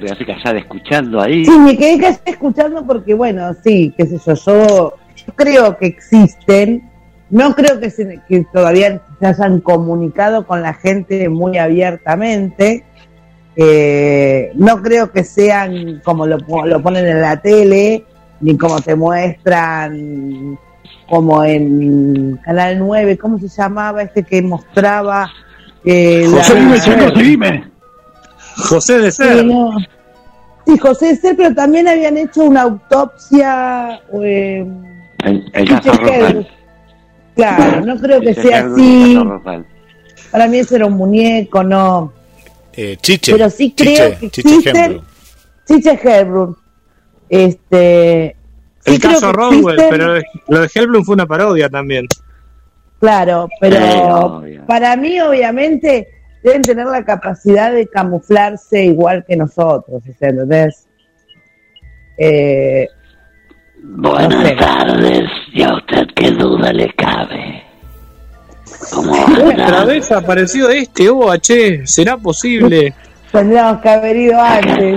Te hace callada escuchando ahí. Sí, me quedé casi escuchando porque, bueno, sí, qué sé yo, yo, yo creo que existen, no creo que, se- que todavía se hayan comunicado con la gente muy abiertamente, eh, no creo que sean como lo, lo ponen en la tele, ni como te muestran como en Canal 9, ¿cómo se llamaba este que mostraba? Eh, la- José, seguime, seguime. José de Sí, Ser. no. Sí, José C, pero también habían hecho una autopsia. eh, El, caso. Claro, no creo que sea así. Para mí ese era un muñeco, no. Eh, Chiche. Pero sí creo Chiche, que Chiche Hedlund. Este. sí El caso existen- pero lo de Hellblum fue una parodia también. Claro, pero Sí, para mí, obviamente, deben tener la capacidad de camuflarse igual que nosotros, ¿entendés? Eh, Buenas No sé. tardes, y a usted qué duda le cabe. ¿Cómo Otra vez apareció este OH, ¿será posible? (laughs) tendríamos que haber ido antes.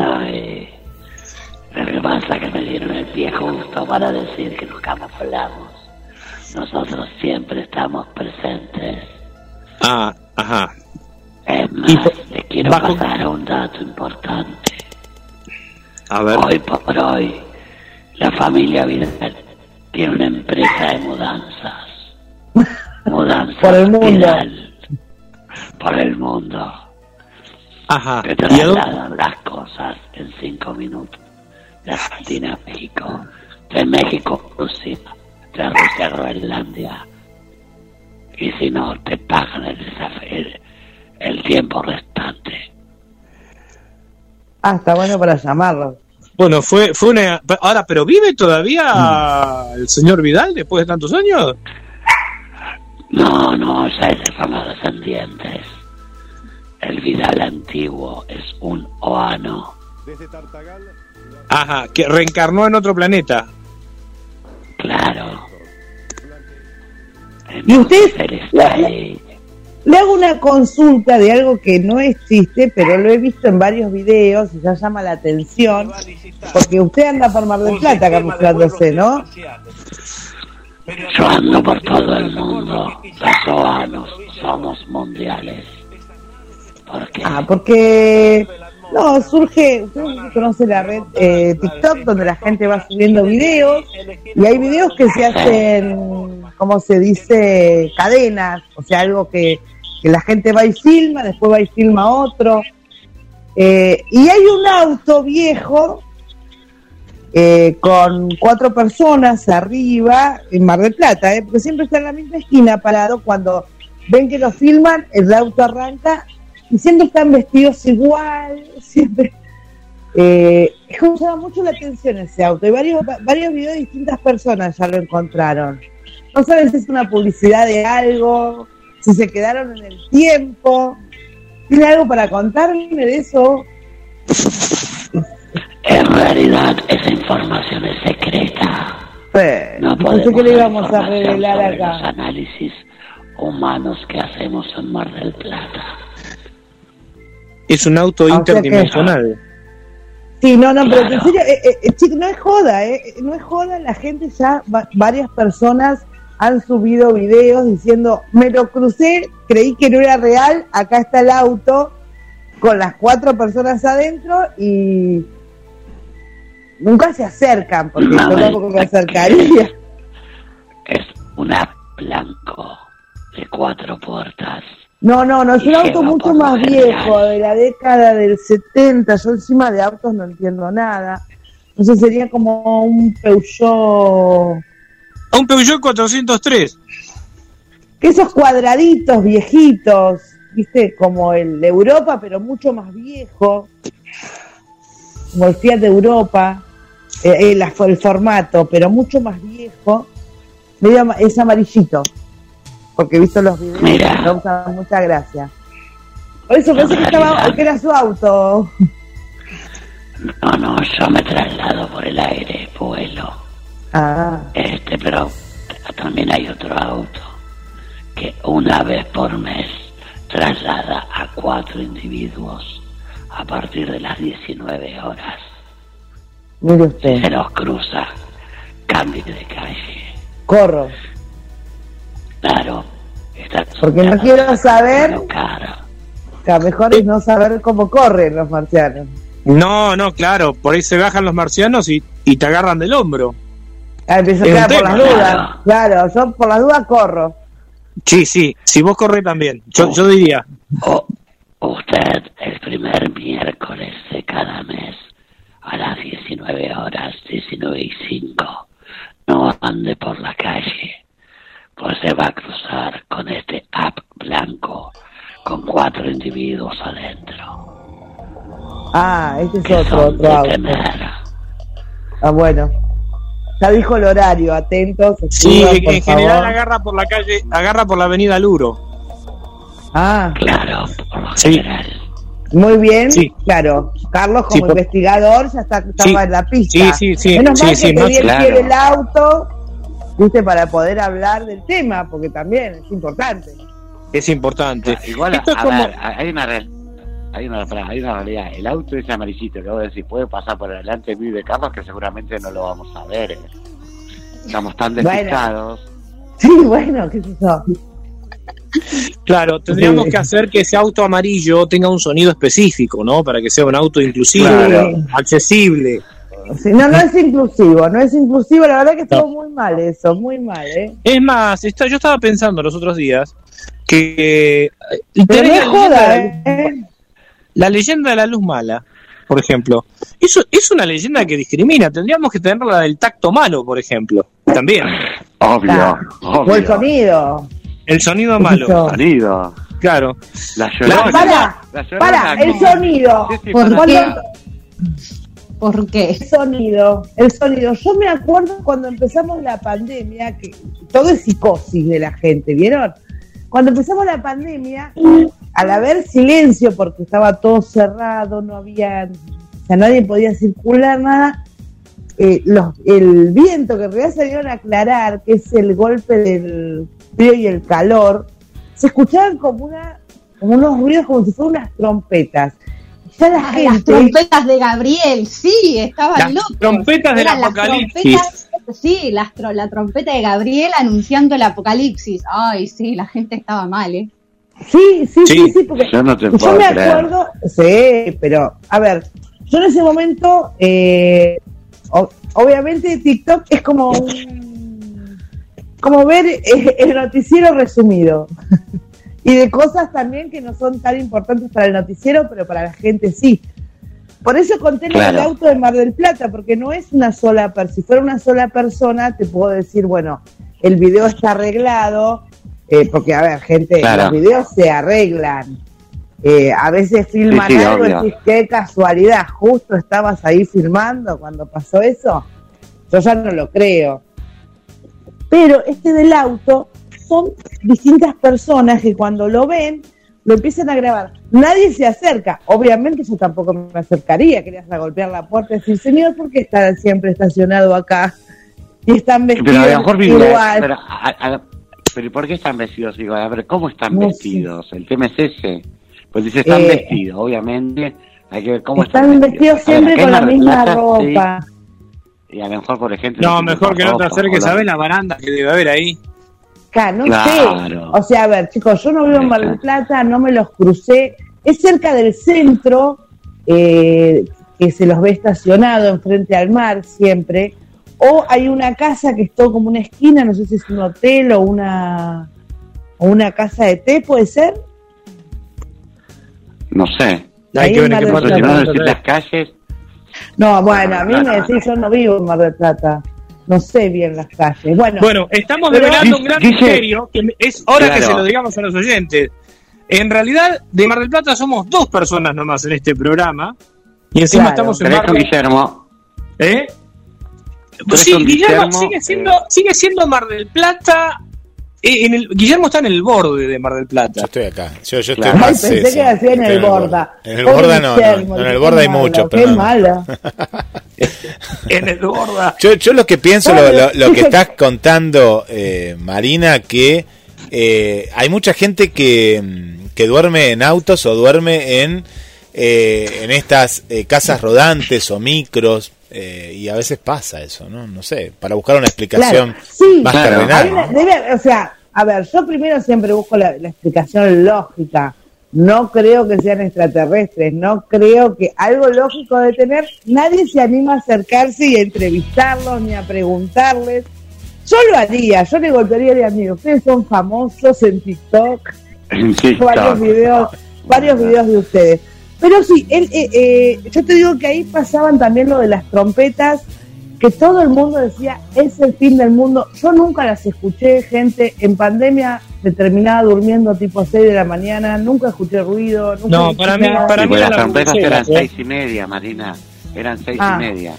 Lo que pasa es que me dieron el pie justo para decir que nos camuflamos. Nosotros siempre estamos presentes. Ah, ajá. Es más, Y le quiero bajo- pasar un dato importante. A ver. Hoy por hoy, la familia Vidal tiene una empresa de mudanzas. (laughs) Mudanzas Por el mundo. Vidal. Por el mundo. Ajá. Que ¿Y a dónde- trasladan las cosas en cinco minutos. De Argentina a México. De México a Rusia. A Groenlandia. Y si no, te pagan el, el, el tiempo restante. Ah, está bueno para llamarlo. Bueno, fue, fue una. Ahora, ¿pero vive todavía el señor Vidal después de tantos años? No, no, ya es de fama descendientes. El Vidal antiguo es un oano. Ajá, que reencarnó en otro planeta. Claro. ¿Y usted? Le hago una consulta de algo que no existe, pero lo he visto en varios videos y ya llama la atención, porque usted anda por Mar del Plata camuflándose, ¿no? Yo ando por todo el mundo. Los somos mundiales. ¿Por qué? Ah, porque no surge, conoce la red eh, TikTok donde la gente va subiendo videos y hay videos que se hacen, como se dice, cadenas, o sea, algo que, que la gente va y filma, después va y filma otro. Eh, y hay un auto viejo eh, con cuatro personas arriba en Mar del Plata, eh, porque siempre está en la misma esquina parado cuando ven que lo filman, el auto arranca y siempre están vestidos igual, siempre. Eh, es como llama mucho la atención ese auto. Y varios, va- varios videos de distintas personas ya lo encontraron. No saben si es una publicidad de algo, si se quedaron en el tiempo. ¿Tiene algo para contarme de eso? En realidad esa información es secreta. Eh, No podemos que le íbamos a revelar sobre los acá. análisis humanos que hacemos en Mar del Plata. Es un auto Ah, o sea que- interdimensional. Sí, no, no, pero en serio, eh, eh, eh, chico, no es joda, eh, no es joda, la gente ya, va- varias personas han subido videos diciendo, me lo crucé, creí que no era real, acá está el auto con las cuatro personas adentro y nunca se acercan, porque No, yo tampoco me es- acercaría. Es un app blanco de cuatro puertas. No, no, no, es un auto mucho más viejo, de la década del 70, yo encima de autos no entiendo nada. Entonces sería como un Peugeot... Un Peugeot 403. que esos cuadraditos viejitos, viste, como el de Europa, pero mucho más viejo, como el Fiat de Europa, eh, la- el formato, pero mucho más viejo, medio es amarillito, porque he visto los videos Mira. me causan mucha gracia. Por eso pensé que, estaba, que era su auto. No, no, yo me traslado por el aire, vuelo. Ah, Este, pero también hay otro auto que una vez por mes traslada a cuatro individuos a partir de las 19 horas. mire Se usted, los cruza, cambio de calle. corro, Claro, está porque no quiero saber, Pero caro. que mejor es no saber cómo corren los marcianos. No, no, claro. Por ahí se bajan los marcianos y, y te agarran del hombro. Ah, empiezo a quedar por las dudas. claro. Claro, yo por las dudas corro. Sí, sí. Si vos corres también. Yo, yo diría. O usted el primer miércoles de cada mes a las 19 horas, 19 y 5, no ande por la calle, pues se va a cruzar con este app blanco con cuatro individuos adentro. Ah, este es Que otro, son otro de temer. Ah, bueno. Ya dijo el horario, atentos. Sí, escriban, en general agarra por la calle, agarra por la avenida Luro. Ah, Claro, por lo Sí. general. muy bien. Sí. Claro, Carlos como Sí, investigador ya está, estaba Sí. en la pista. Sí, sí, sí, Menos mal sí, que sí, te más di el auto, viste, para poder hablar del tema, porque también es importante. Es importante. Igual, Esto es a como- ver, hay una, real- hay, una, hay una realidad. El auto es amarillito, que vos decís, puede pasar por delante de mí y de Carlos, que seguramente no lo vamos a ver. eh. Estamos tan Bueno. despistados. Sí, bueno, qué sé yo. Claro, tendríamos Sí. que hacer que ese auto amarillo tenga un sonido específico, ¿no? Para que sea un auto inclusive, Claro. accesible. Sí, no, no es inclusivo, no es inclusivo, la verdad que estuvo No. muy mal eso, muy mal, ¿eh? Es más, está- yo estaba pensando los otros días que eh, Pero tenés no la, joda, ¿eh? la leyenda de la luz mala, por ejemplo. Eso es una leyenda que discrimina. Tendríamos que tener la del tacto malo, por ejemplo. También. Obvio, Claro. obvio. O el sonido. El sonido malo. yo. Sonido. Claro. La llorona. para, La llorona para, el sonido. Sí, sí, ¿Por para- qué? Cuando- ¿Por qué? El sonido, el sonido. Yo me acuerdo cuando empezamos la pandemia, que todo es psicosis de la gente, ¿vieron? Cuando empezamos la pandemia, al haber silencio, porque estaba todo cerrado, no había, o sea, nadie podía circular nada, eh, el viento que en realidad salieron a aclarar, que es el golpe del frío y el calor, se escuchaban como una como unos ruidos como si fueran unas trompetas. Y ya la gente, Las trompetas de Gabriel, sí, estaban Las locos. trompetas del Eran las apocalipsis. trompetas- sí, las tro- la trompeta de Gabriel anunciando el apocalipsis. Ay, sí, la gente estaba mal, ¿eh? Sí, sí, sí, Sí. sí, porque Yo no te yo puedo me creer. acuerdo, sí, pero a ver, yo en ese momento, eh, o- obviamente TikTok es como un, como ver eh, el noticiero resumido (laughs) y de cosas también que no son tan importantes para el noticiero, pero para la gente sí. Por eso conté Claro. auto de Mar del Plata, porque no es una sola persona. Si fuera una sola persona, te puedo decir, bueno, el video está arreglado, eh, porque, a ver, gente, Claro. los videos se arreglan. Eh, a veces filman Sí, sí, algo y decís, qué casualidad, justo estabas ahí filmando cuando pasó eso. Yo ya no lo creo. Pero este del auto son distintas personas que cuando lo ven, lo empiezan a grabar. Nadie se acerca. Obviamente yo tampoco me acercaría, querías a golpear la puerta y decir, señor, ¿por qué está siempre estacionado acá? Y están Pero a vestidos lo mejor vive- igual. Pero, a- a- pero ¿y ¿por qué están vestidos igual? A ver, ¿cómo están No sé. vestidos? El tema es ese. Pues dice, están Eh, vestidos, obviamente. Hay que ver cómo están, están vestidos ver, siempre con la misma Plata, ropa. sí, y a lo mejor, por ejemplo... No, mejor que no te acerques ver la baranda que debe haber ahí. No Claro. sé. O sea, a ver, chicos, yo no vivo en Mar del Plata, no me los crucé. Es cerca del centro, eh, que se los ve estacionado enfrente al mar siempre. O hay una casa que es todo como una esquina, no sé si es un hotel o una, o una casa de té, ¿puede ser? No sé. Hay que ver en qué si no decir las calles... No, bueno, a mí me decís, yo no vivo en Mar del Plata. No sé bien las calles. Bueno, Bueno, estamos develando un gran Dice- misterio que es hora que se lo digamos a los oyentes. En realidad, de Mar del Plata somos dos personas nomás en este programa. Y encima Claro. estamos en Mar del Guillermo. ¿Eh? Sí, Guillermo, Guillermo, sigue, siendo, eh. sigue siendo Mar del Plata. Eh, en el, Guillermo está en el borde de Mar del Yo Plata. estoy acá. Yo, yo estoy. Ay, más. pensé que hacía en el Borda. En el Borda no, no, Guillermo, no, en el Borda hay mucho, Qué malo. (laughs) En el borda. Yo, yo lo que pienso, lo, lo- lo que estás contando, eh, Marina, que eh, hay mucha gente que, que duerme en autos o duerme en, eh, en estas eh, casas rodantes o micros, eh, y a veces pasa eso, ¿no? No sé, para buscar una explicación Claro, sí, más Claro. terrenal. Hay una- debe- o sea, a ver, yo primero siempre busco la, la explicación lógica. No creo que sean extraterrestres, no creo que algo lógico de tener. Nadie se anima a acercarse y a entrevistarlos ni a preguntarles. Yo lo haría, yo le golpearía de amigos. Ustedes son famosos en TikTok, En TikTok. varios videos, varios videos de ustedes. Pero sí, él, eh, eh, yo te digo que ahí pasaban también lo de las trompetas, que todo el mundo decía, es el fin del mundo. Yo nunca las escuché, gente, en pandemia me terminaba durmiendo tipo 6 de la mañana, nunca escuché ruido. Nunca No, para mí- nada. para Sí, mí las trompetas eran ¿eh? seis y media, Marina. Eran seis Ah. y media.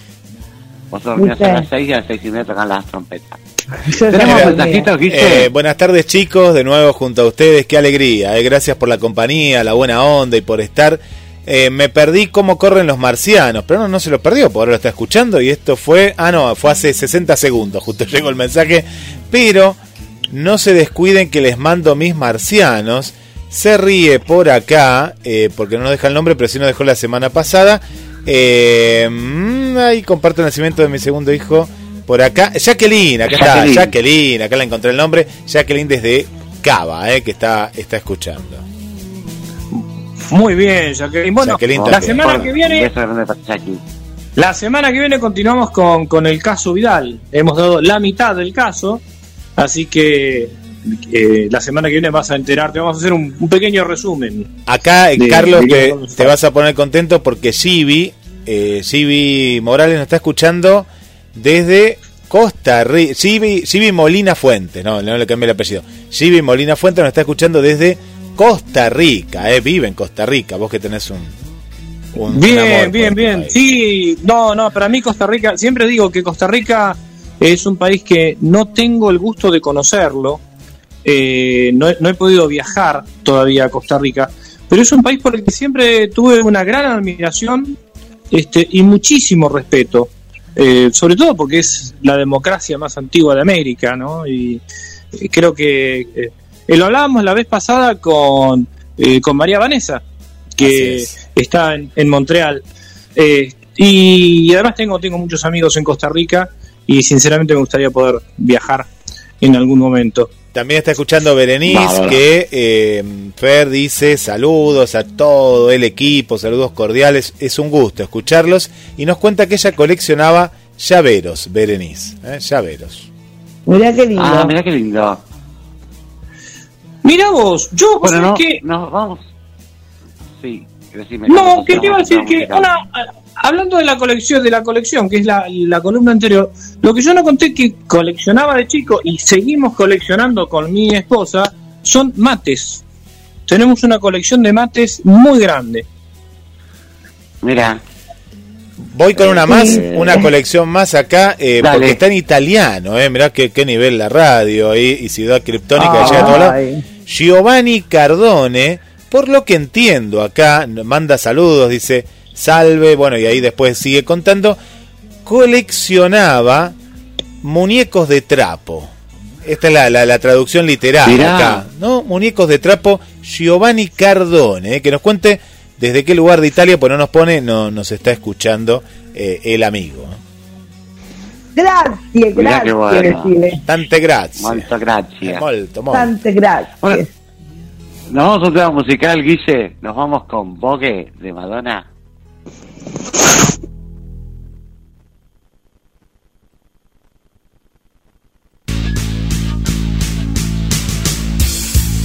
Vos dormías ¿Viste? a las 6 y a las 6 y media tocan las trompetas. (laughs) ¿Tenemos mensajitos, Guille? Eh, buenas tardes chicos, de nuevo junto a ustedes, qué alegría, eh, gracias por la compañía, la buena onda y por estar. Eh, me perdí cómo corren los marcianos, pero no, no se lo perdió, porque ahora lo está escuchando y esto fue, ah no, fue hace 60 segundos, (laughs) justo llegó el mensaje, pero no se descuiden que les mando mis marcianos, se ríe por acá, eh, porque no nos deja el nombre, pero sí nos dejó la semana pasada, eh, mm, ahí comparto el nacimiento de mi segundo hijo. Por acá, Jacqueline, acá Jacqueline. está, Jacqueline, acá la encontré el nombre, Jacqueline desde Cava, eh, que está, está escuchando. Muy bien, Jacqueline. Bueno, Jacqueline la semana que viene, la semana que viene continuamos con, con el caso Vidal. Hemos dado la mitad del caso, así que eh, la semana que viene vas a enterarte. Vamos a hacer un, un pequeño resumen. Acá, eh, De- Carlos, de te, vas a poner contento porque Givi, eh, Givi Morales nos está escuchando desde Costa Rica. Givi Molina Fuente, no, no le cambié el apellido. Givi Molina Fuente nos está escuchando desde Costa Rica, eh, vive en Costa Rica, vos que tenés un... Bien, amor bien, bien. país. Sí, no, no, para mí Costa Rica, siempre digo que Costa Rica es un país que no tengo el gusto de conocerlo. Eh, no, he, no he podido viajar todavía a Costa Rica, pero es un país por el que siempre tuve una gran admiración este, y muchísimo respeto. Eh, sobre todo porque es la democracia más antigua de América, ¿no? Y eh, creo que eh, lo hablábamos la vez pasada con, eh, con María Vanessa, que es. está en, en Montreal. Eh, y además tengo, tengo muchos amigos en Costa Rica y sinceramente me gustaría poder viajar en algún momento. También está escuchando Berenice, que eh, Fer dice saludos a todo el equipo, saludos cordiales, es un gusto escucharlos y nos cuenta que ella coleccionaba llaveros, Berenice, ¿eh? llaveros. Mirá qué lindo. Ah, mira qué lindo. Mira vos, yo, Bueno, no, que... nos vamos. Sí, decime. No, ¿cómo que te iba a decir que ahora, hablando de la colección, de la colección, que es la, la columna anterior, lo que yo no conté que coleccionaba de chico y seguimos coleccionando con mi esposa son mates. Tenemos una colección de mates muy grande. Mira, Voy con una más, una colección más acá, eh, porque está en italiano, eh, mirá qué, qué nivel la radio ahí, y Ciudad Criptónica llega a todos lados. Giovanni Cardone, por lo que entiendo acá, manda saludos, dice salve, bueno, y ahí después sigue contando, coleccionaba muñecos de trapo. Esta es la, la- la traducción literal Mirá. acá, ¿no? Muñecos de trapo, Giovanni Cardone, eh, que nos cuente desde qué lugar de Italia, pues no nos pone, no nos está escuchando eh, el amigo. Grazie, grazie, bueno. Tante grazie. molto gracias. Molto, molto. Tante grazie. Bueno, nos vamos a un tema musical, Guille. Nos vamos con Vogue de Madonna.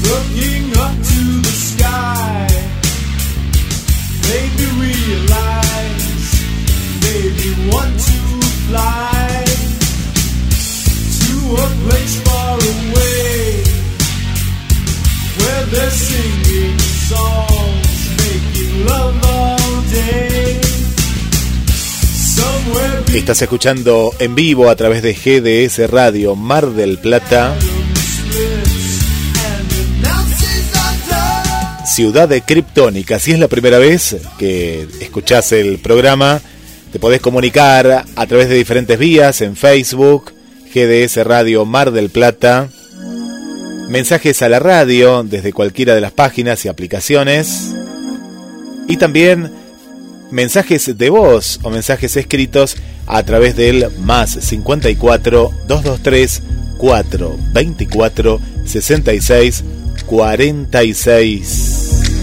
Looking up to the sky, Estás escuchando en vivo a través de GDS Radio Mar del Plata, Ciudad de Criptónica. Si es la primera vez que escuchás el programa, te podés comunicar a través de diferentes vías en Facebook, GDS Radio Mar del Plata, mensajes a la radio desde cualquiera de las páginas y aplicaciones, y también mensajes de voz o mensajes escritos a través del más 54 223 424 66 46.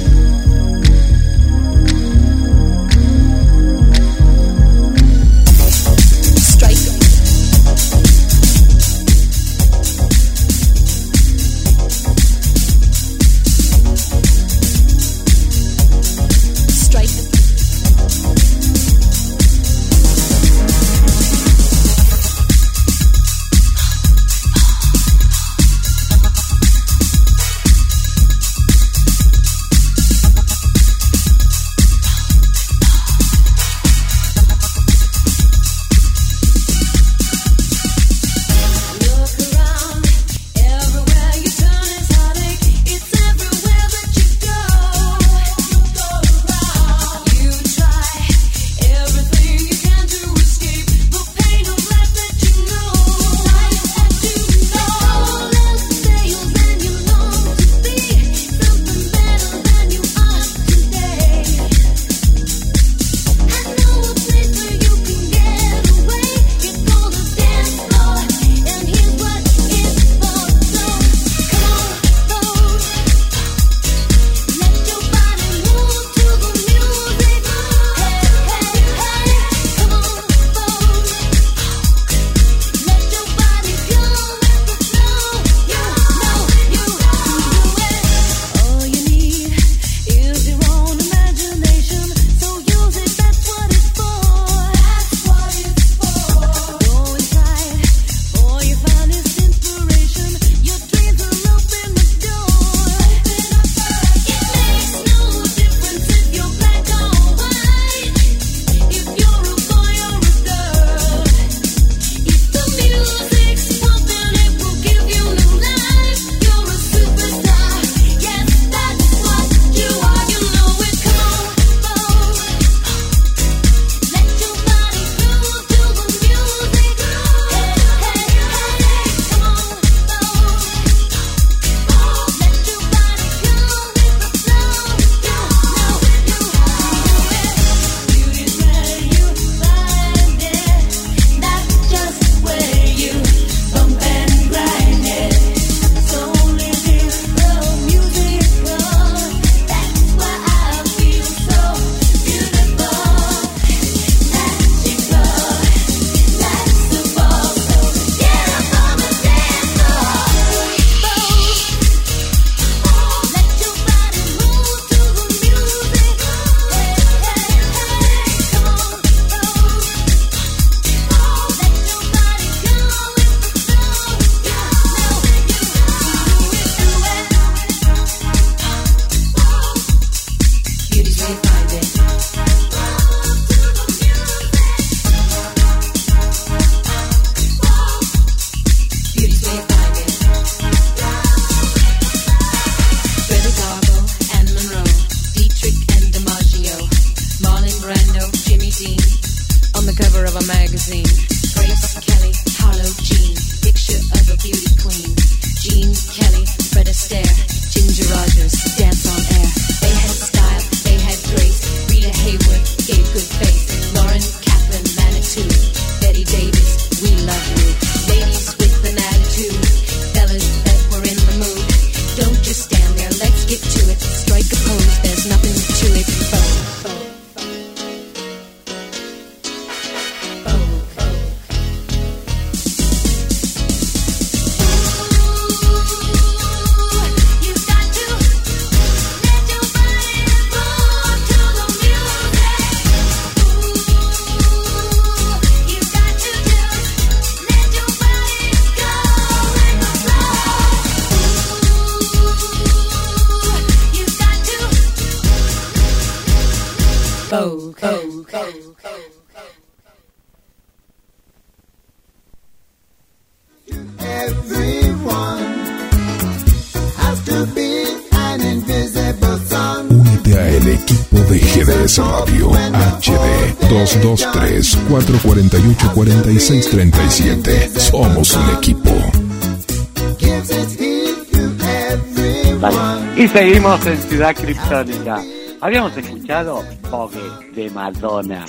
Y seguimos en Ciudad Criptónica. Habíamos escuchado Vogue de Madonna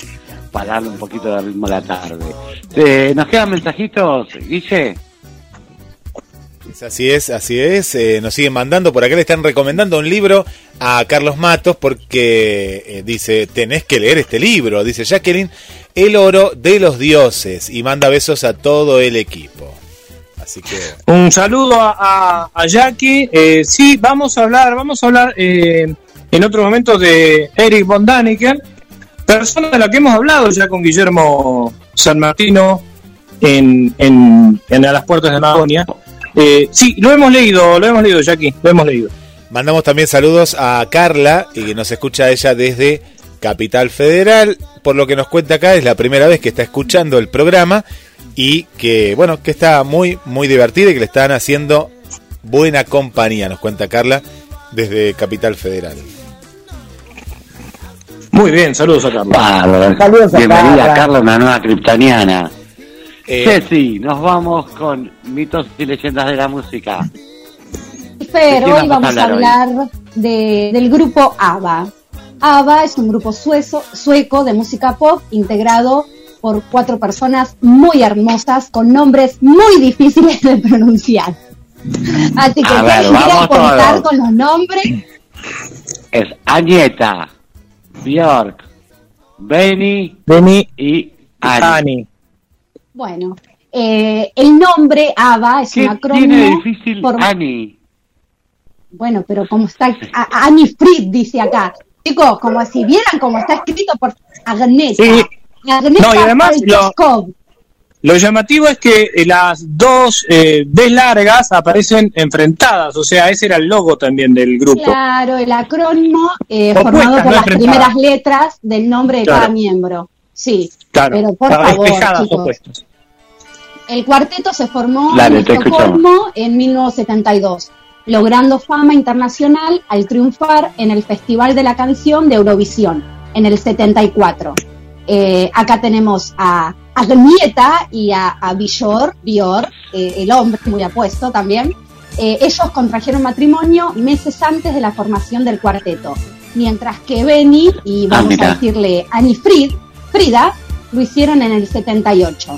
para darle un poquito de ritmo a la tarde. Eh, ¿Nos quedan mensajitos, Guille? Así es, así es. Eh, nos siguen mandando. Por acá le están recomendando un libro a Carlos Matos porque eh, dice, tenés que leer este libro. Dice Jacqueline, El oro de los dioses. Y manda besos a todo el equipo. Así que... Un saludo a, a- a Jackie. Eh, sí, vamos a hablar, vamos a hablar eh, en otro momento de Eric von Daniken, persona de la que hemos hablado ya con Guillermo San Martino en, en, en A las Puertas de Magonia. Eh, sí, lo hemos leído, lo hemos leído, Jackie, lo hemos leído. Mandamos también saludos a Carla, y que nos escucha ella desde Capital Federal. Por lo que nos cuenta acá, es la primera vez que está escuchando el programa y que, bueno, que está muy, muy divertida y que le están haciendo buena compañía, nos cuenta Carla desde Capital Federal. Muy bien, saludos a Carlos. Bárbaro. Saludos a Bienvenida, Carla. Carla, una nueva kriptoniana. Eh, Ceci, nos vamos con mitos y leyendas de la música. ¿De Pero hoy vamos a vamos a hablar hablar de- del grupo ABBA. ABBA es un grupo suezo- sueco de música pop integrado por cuatro personas muy hermosas con nombres muy difíciles de pronunciar. Así que A si ver, alguien quiere vamos aportar todos. con los nombres, Es Agneta, Bjork, Benny Benny y Ani. Ani. bueno, eh, el nombre ABBA es ¿Qué un tiene acrónimo. de difícil por- Ani? Bueno, pero como está a- Annie Fried dice acá. Chicos, como si vieran cómo está escrito por Agneta. Sí. No, y además lo- llamativo es que eh, las dos eh, B largas aparecen enfrentadas, o sea, ese era el logo también del grupo. Claro, el acrónimo eh, formado por no las primeras letras del nombre de Claro. cada miembro. Sí, Claro, pero por favor, despejadas chicos. opuestas. El cuarteto se formó Dale, en Estocolmo en 1972, logrando fama internacional al triunfar en el Festival de la Canción de Eurovisión en el 74. Eh, acá tenemos a Agneta y a, a Björk, Björk, eh, el hombre muy apuesto también. Eh, ellos contrajeron matrimonio meses antes de la formación del cuarteto, mientras que Benny y Ah, vamos mira. a decirle Annie Fried, Frida lo hicieron en el 78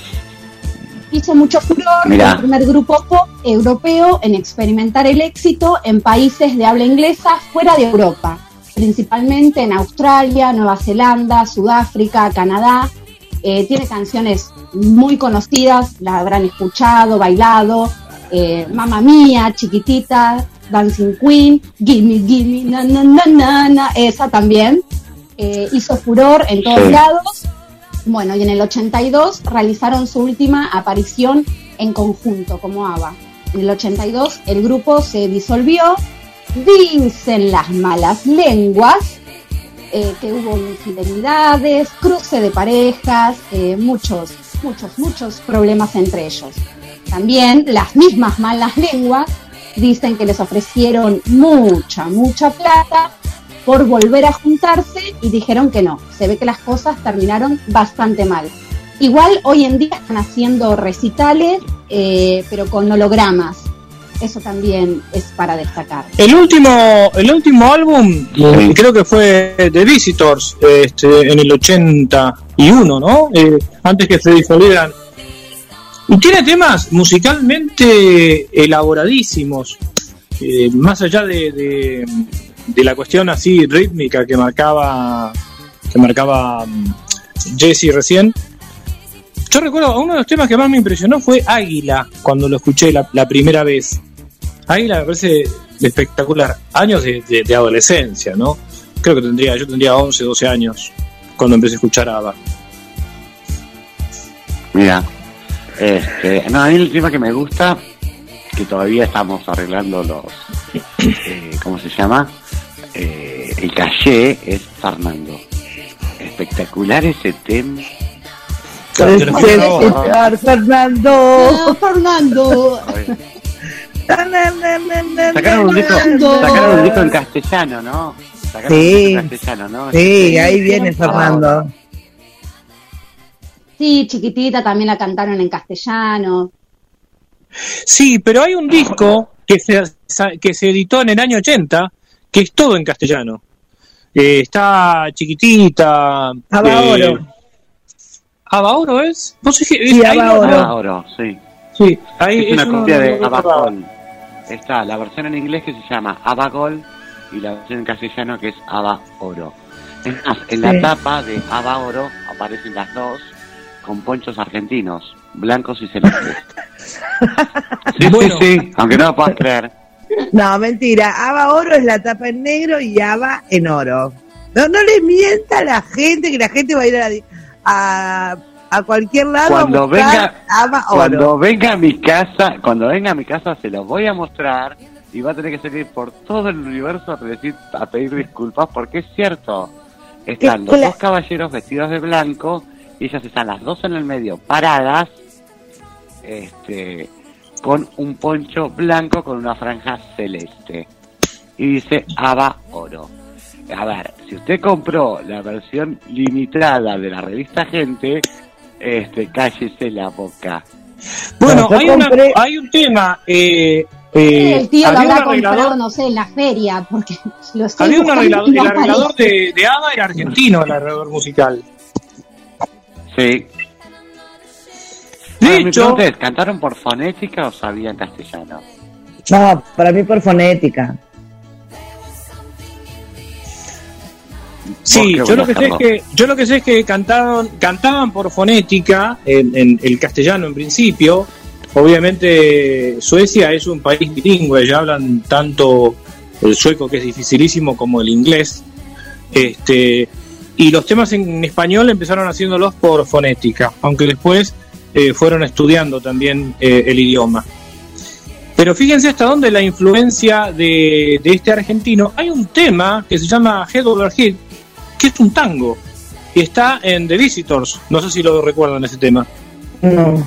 hizo mucho furor, Mirá. el primer grupo pop europeo en experimentar el éxito en países de habla inglesa fuera de Europa, principalmente en Australia, Nueva Zelanda, Sudáfrica, Canadá. Eh, tiene canciones muy conocidas, la habrán escuchado, bailado, eh, Mamma Mía, Chiquitita, Dancing Queen, Gimme, Gimme, na, na, na, na, na, esa también. Eh, hizo furor en todos Sí. lados. Bueno, y en el 82 realizaron su última aparición en conjunto como ABBA. En el 82 el grupo se disolvió. Dicen las malas lenguas eh, que hubo infidelidades, cruce de parejas, eh, muchos, muchos, muchos problemas entre ellos. También las mismas malas lenguas dicen que les ofrecieron mucha, mucha plata por volver a juntarse y dijeron que no. Se ve que las cosas terminaron bastante mal. Igual hoy en día están haciendo recitales, eh, pero con hologramas. Eso también es para destacar. El último, el último álbum, eh, creo que fue The Visitors, este, en el 81, ¿no? Eh, antes que se disolvieran. Y tiene temas musicalmente elaboradísimos, eh, más allá de, de, de la cuestión así rítmica que marcaba, que marcaba mm, Jesse recién. Yo recuerdo, uno de los temas que más me impresionó fue Águila, cuando lo escuché la, primera vez. Águila me parece espectacular. Años de, de- adolescencia, ¿no? Creo que tendría, yo tendría 11, 12 años cuando empecé a escuchar ABBA. Mira, este, no, a mí el tema que me gusta, que todavía estamos arreglando los, eh, ¿cómo se llama? Eh, el caché es Fernando. Espectacular ese tema. Espectacular, Fernando. Fernando. Sacaron un disco, sacaron un disco en castellano, ¿no? Sacaron un Sí. disco en castellano, ¿no? Sí, ahí viene Fernando. Sí, chiquitita también la cantaron en castellano. Sí, pero hay un disco que se, que se editó en el año 80 que es todo en castellano. Eh, está chiquitita. Abaoro. eh, ¿Abaoro es? ¿Vos es que- Sí, ahí no- Abaoro. Ah, oro, sí. Sí, ahí es una no- copia no- de no. Abagol. Está la versión en inglés que se llama Abagol y la versión en castellano que es Aba Oro. Es más, en la Sí. tapa de Aba Oro aparecen las dos con ponchos argentinos, blancos y celestes. (laughs) Sí, Bueno. sí, sí, aunque no lo puedas creer. No, mentira. Ava Oro es la tapa en negro y Ava en oro. No, no le mienta a la gente que la gente va a ir a, la a, a cualquier lado Cuando a buscar venga, Ava Oro. cuando venga a mi casa, cuando venga a mi casa se los voy a mostrar y va a tener que salir por todo el universo a pedir, a pedir disculpas porque es cierto. Están los dos caballeros vestidos de blanco y ellas están las dos en el medio paradas, este, con un poncho blanco con una franja celeste y dice Ava Oro. A ver, si usted compró la versión limitada de la revista Gente, este, cállese la boca. Bueno, hay, una- hay un tema. Eh, eh, el tío lo habrá comprado, no sé, en la feria, porque (laughs) lo estoy había un arreglador- el arreglador de, de ABBA era argentino, el arreglador musical. Sí. De hecho, ¿cantaron por fonética o sabían castellano? No, para mí por fonética. Sí, ¿Vos qué yo lo que sé es que yo lo que sé es que cantaban cantaban por fonética en, en el castellano en principio. Obviamente Suecia es un país bilingüe, ya hablan tanto el sueco que es dificilísimo como el inglés. Este y los temas en español empezaron haciéndolos por fonética, aunque después eh, fueron estudiando también eh, el idioma. Pero fíjense hasta dónde la influencia de, de este argentino. Hay un tema que se llama Head Over Head, que es un tango. Y está en The Visitors. No sé si lo recuerdan ese tema. No.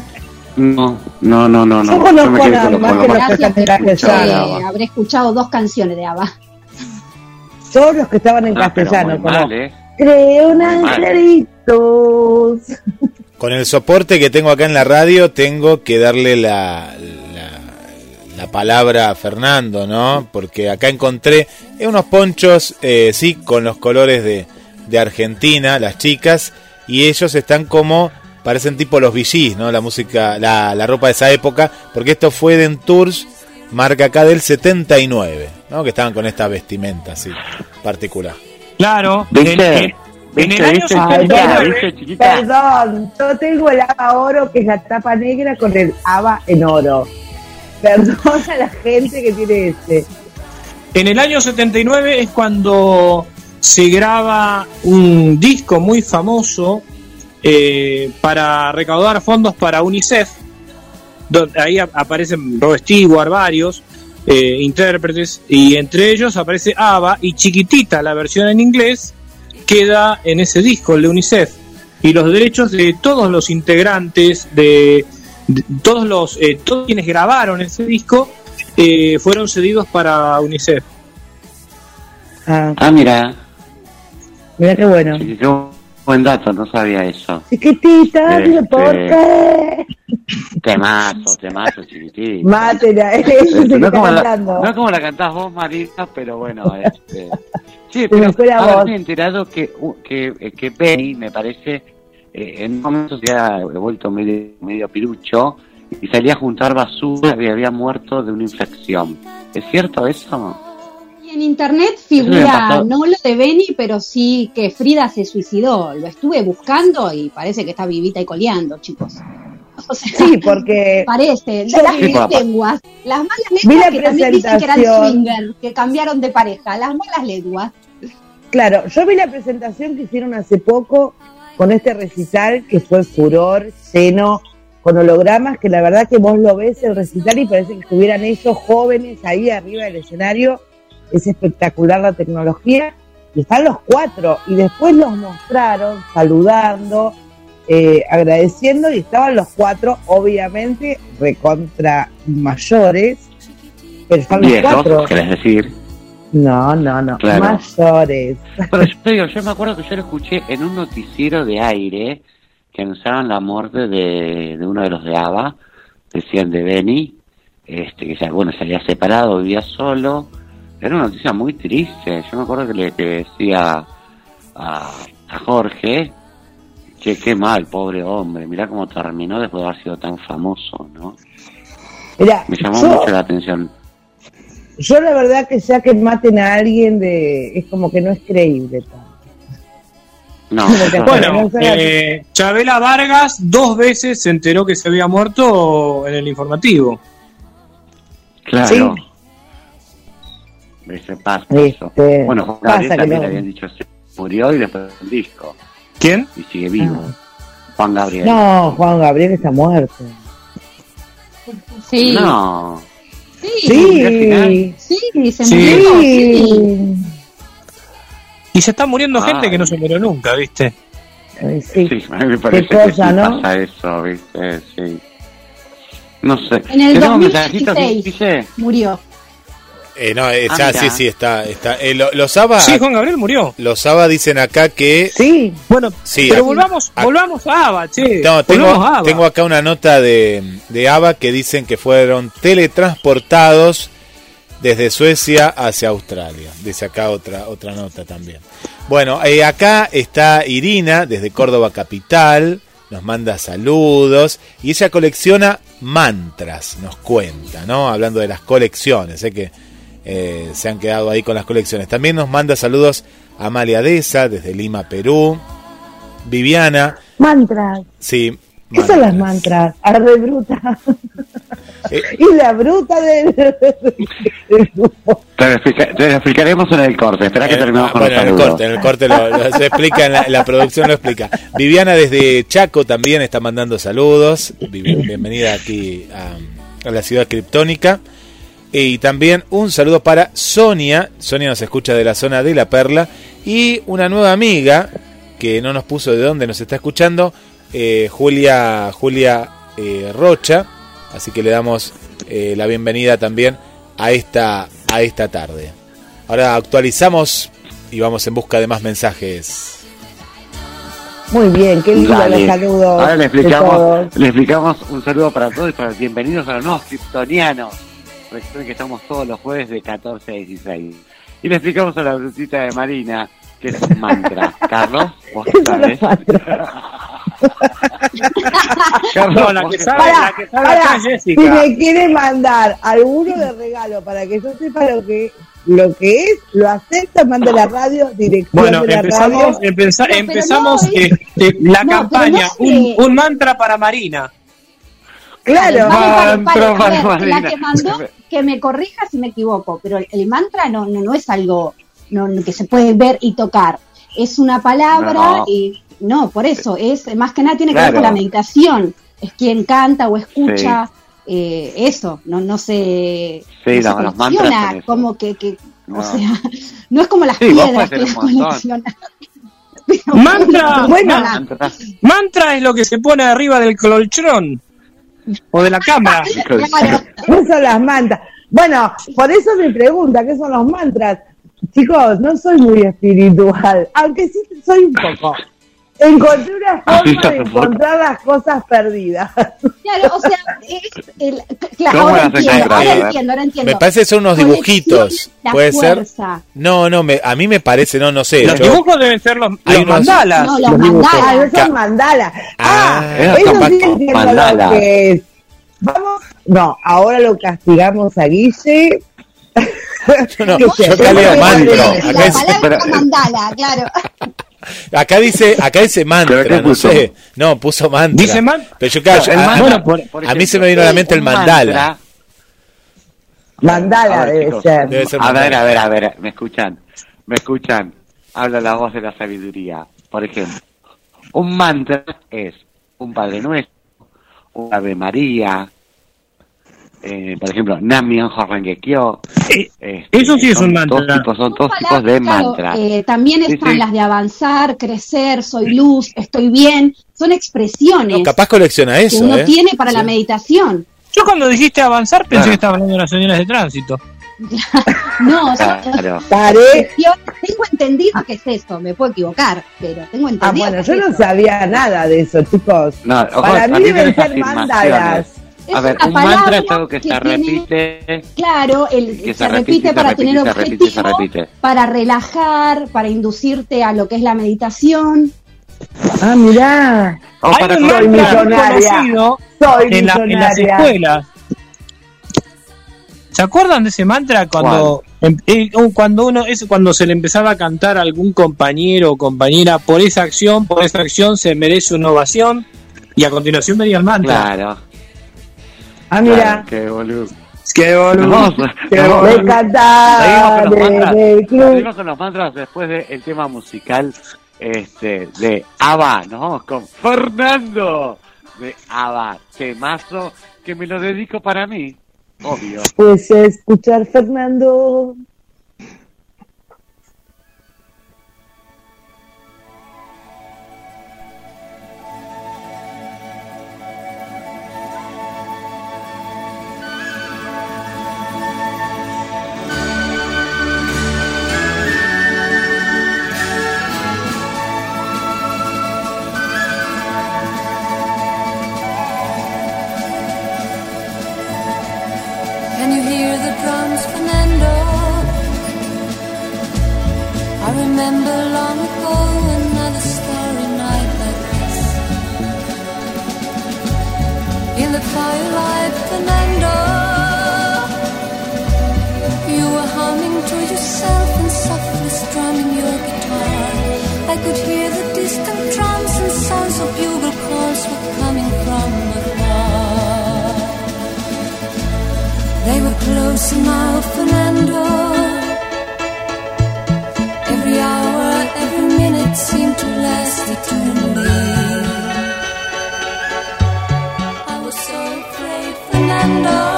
No, no, no, no. no. Yo conozco me quedé con más que lo los que Eh, habré escuchado dos canciones de ABBA. Todos los que estaban en Ah, castellano, mal, ¿eh? Creo un angelitos. Con el soporte que tengo acá en la radio, tengo que darle la, la, la palabra a Fernando, ¿no? Porque acá encontré unos ponchos, eh, sí, con los colores de, de Argentina, las chicas, y ellos están como, parecen tipo los VGs, ¿no? La música, la, la ropa de esa época, porque esto fue de Tours, marca acá del 79, ¿no? Que estaban con esta vestimenta así, particular. Claro. ¿Viste? En, el año ¿Viste? Ay, 79, ¿Viste, chiquita? Perdón, yo tengo el Ava Oro, que es la tapa negra con el Ava en oro. Perdón a la gente que tiene este. en el año 79 es cuando se graba un disco muy famoso eh, para recaudar fondos para UNICEF. Donde ahí ap- aparecen Rod Stewart, varios eh, intérpretes, y entre ellos aparece ABBA y chiquitita la versión en inglés queda en ese disco, el de UNICEF. Y los derechos de todos los integrantes, de, todos los eh, todos quienes grabaron ese disco, fueron cedidos para UNICEF. Ah, mira. Mira qué bueno. Sí, qué buen dato, no sabía eso. Chiquitita, Este- ¿por qué? Temazo, temazo, chiquitito. Mátela, (laughs) eso Este, no, como la, no como la cantás vos, Marita, pero bueno, este... Sí, pero ahora me he enterado que, que, eh, que Benny, me parece, eh, en un momento se había vuelto medio, medio pirucho y salía a juntar basura y había muerto de una infección. ¿Es cierto eso? Y en internet figura no lo de Benny, pero sí que Frida se suicidó. Lo estuve buscando y parece que está vivita y coleando, chicos. O sea, Sí, porque parece. Yo las malas lenguas. Las malas Vi la lenguas que también dicen que eran presentación. swinger, que cambiaron de pareja. Las malas lenguas. Claro, yo vi la presentación que hicieron hace poco con este recital que fue furor, lleno, con hologramas, que la verdad que vos lo ves el recital y parece que estuvieran ellos jóvenes ahí arriba del escenario. Es espectacular la tecnología. Y están los cuatro. Y después los mostraron saludando, eh, agradeciendo, y estaban los cuatro, obviamente, recontra mayores. Pero están los Viejos, cuatro. querés decir. No, no, no. Claro. Mayores. Pero yo, te digo, yo me acuerdo que yo lo escuché en un noticiero de aire que anunciaban la muerte de, de uno de los de ABBA, decían de Benny, este, que ya, bueno, se había separado, vivía solo. Era una noticia muy triste. Yo me acuerdo que le que decía a, a Jorge, que qué mal, pobre hombre, mirá cómo terminó después de haber sido tan famoso, ¿no? Mira, Me llamó yo, mucho la atención. yo la verdad que ya que maten a alguien de es como que no es creíble. tanto. No, (laughs) Bueno, eh, Chabela Vargas dos veces se enteró que se había muerto en el informativo. Claro. Ese pasa eso. Este, Bueno, Juan pasa Gabriel también le habían dicho se murió y después un disco. ¿Quién? Y sigue vivo. Juan Gabriel. No, Juan Gabriel está muerto. Sí. No. Sí. Sí, Sí, se Sí. murió. sí. sí. Y se está muriendo gente que no se murió nunca, ¿viste? Sí. Sí, a mí me parece cosa, que sí ¿no? pasa eso, ¿viste? Sí. No sé. En el ¿Tenemos mensajitos, 2016 Guille? murió. Eh, no, eh, Ah, ya, sí, sí, está. está. Eh, lo- los ABBA, Sí, Juan Gabriel murió. los ABBA dicen acá que. Sí, Bueno, Sí, pero volvamos, aquí- volvamos a ABBA, che. No, tengo, volvamos a ABBA. tengo acá una nota de, de ABBA que dicen que fueron teletransportados desde Suecia hacia Australia. Dice acá otra, otra nota también. Bueno, eh, acá está Irina desde Córdoba Capital, nos manda saludos y ella colecciona mantras, nos cuenta, ¿no? Hablando de las colecciones, sé que eh, se han quedado ahí con las colecciones. También nos manda saludos Amalia Deza desde Lima, Perú. Viviana, mantras. sí. ¿Qué son las mantras? Arre bruta. (laughs) Eh, y la bruta del. Te lo, explica- te lo explicaremos en el corte. Espera que Eh, terminemos con bueno, los en el corte, en el corte lo, lo- se explica, en la, la producción lo explica. Viviana desde Chaco también está mandando saludos. Bienvenida aquí a, a la ciudad criptónica. Y también un saludo para Sonia. Sonia nos escucha de la zona de La Perla. Y una nueva amiga que no nos puso de dónde nos está escuchando, eh, Julia, Julia eh, Rocha. Así que le damos eh, la bienvenida también a esta, a esta tarde. Ahora actualizamos y vamos en busca de más mensajes. Muy bien, qué lindo Dale. los saludos. Ahora le explicamos, le explicamos un saludo para todos y para bienvenidos a los nuevos kryptonianos. Recuerden que estamos todos los jueves de 14 a 16. Y le explicamos a la brutita de Marina que es un mantra. (laughs) Carlos, vos ¿Qué son sabés. (laughs) Carlos, la que sabe, Pará, la que sabe pará, acá es si Jessica. me quiere mandar alguno de regalo para que yo sepa lo que lo que es, lo acepta, manda la radio, dirección Bueno, de la empezamos, radio. empeza- No, empezamos no, es- este, la No, campaña, un, un mantra para Marina. Claro, Vale, vale, Mantra vale, a para ver, la Marina. que mandó, (laughs) que me corrija si me equivoco, pero el, el mantra no, no, no es algo no, que se puede ver y tocar. Es una palabra No. y no, por eso, es más que nada tiene que ver con la meditación. Es quien canta o escucha eh, eso, no, no se, Sí, no se como que, que No. o sea, (laughs) no es como las Sí, piedras que las coleccionas. Mantra, (laughs) Bueno, nada. Mantra. Mantra es lo que se pone arriba del colchón o de la no (laughs) son las mantras. Bueno, por eso me pregunta, ¿qué son los mantras? Chicos, no soy muy espiritual, aunque sí soy un poco. Encontré una Así forma de encontrar las cosas perdidas. (laughs) Claro, o sea, es el- claro, ¿Cómo ahora entiendo, ahora entiendo, ahora entiendo. Me parece que son unos dibujitos. la ¿Puede ser? fuerza. No, no, me, a mí me parece, no, no sé. Los yo- dibujos deben ser los, los unos- mandalas. No, los los mandalas. Ah, no Ca- son mandala. Ah, Ah, eso capaz sí entiendo mandala. lo que es. Vamos, no, ahora lo castigamos a Guille. No, (laughs) no, yo acá leo mantro. la Acá, La palabra mandala, claro. (laughs) acá dice, acá dice ¿Pero mantra, no puso? sé. No, puso mantra. Dice man- Pero yo, claro, El a- mantra, bueno, por- por a mí ejemplo, se me vino a la mente el mandala. mantra- Mandala A ver, debe chicos, ser. Debe ser A ver, a ver, a ver, me escuchan, me escuchan. Habla la voz de la sabiduría. Por ejemplo, un mantra es un Padre Nuestro, un Ave María, eh, por ejemplo, Namian Horrengekyo. Eh, este, eso sí es son un mantra. Tipos, son dos Palabras, tipos de claro, mantras. eh, también están sí. las de avanzar, crecer, soy luz, estoy bien. Son expresiones No, capaz colecciona que eso, uno ¿eh? tiene para Sí. la meditación. Yo cuando dijiste avanzar pensé Claro. que estaba hablando de las señales de tránsito. (laughs) No, Claro. Expresiones. Tengo entendido que es eso, me puedo equivocar, pero tengo Ah, entendido bueno, que yo es no eso. sabía nada de eso, chicos. No, ojo, Para mí deben ser mandalas. Es A ver, una un mantra palabra es algo que, que se tiene- repite. Claro, el, Que se, se repite, para repite, tener objetivo, repite. para relajar, para inducirte a lo que es la meditación. Ah, mirá. O Hay para un soy millonaria. conocido Soy en, la- en las escuelas. ¿Se acuerdan de ese mantra cuando em- eh, cuando uno es cuando se le empezaba a cantar a algún compañero o compañera por esa acción, por esa acción se merece una ovación y a continuación venía el mantra. Claro. Ah, mirá. claro, qué boludo. Qué boludo. Qué me Seguimos con los mantras. Seguimos con los mantras después del tema musical este de ABBA. Nos vamos con Fernando de ABBA. Temazo que me lo dedico para mí. Obvio. Pues escuchar Fernando. Distant drums and sounds of bugle calls were coming from afar. They were close now, Fernando. Every hour, every minute seemed to last eternally. I was so afraid, Fernando.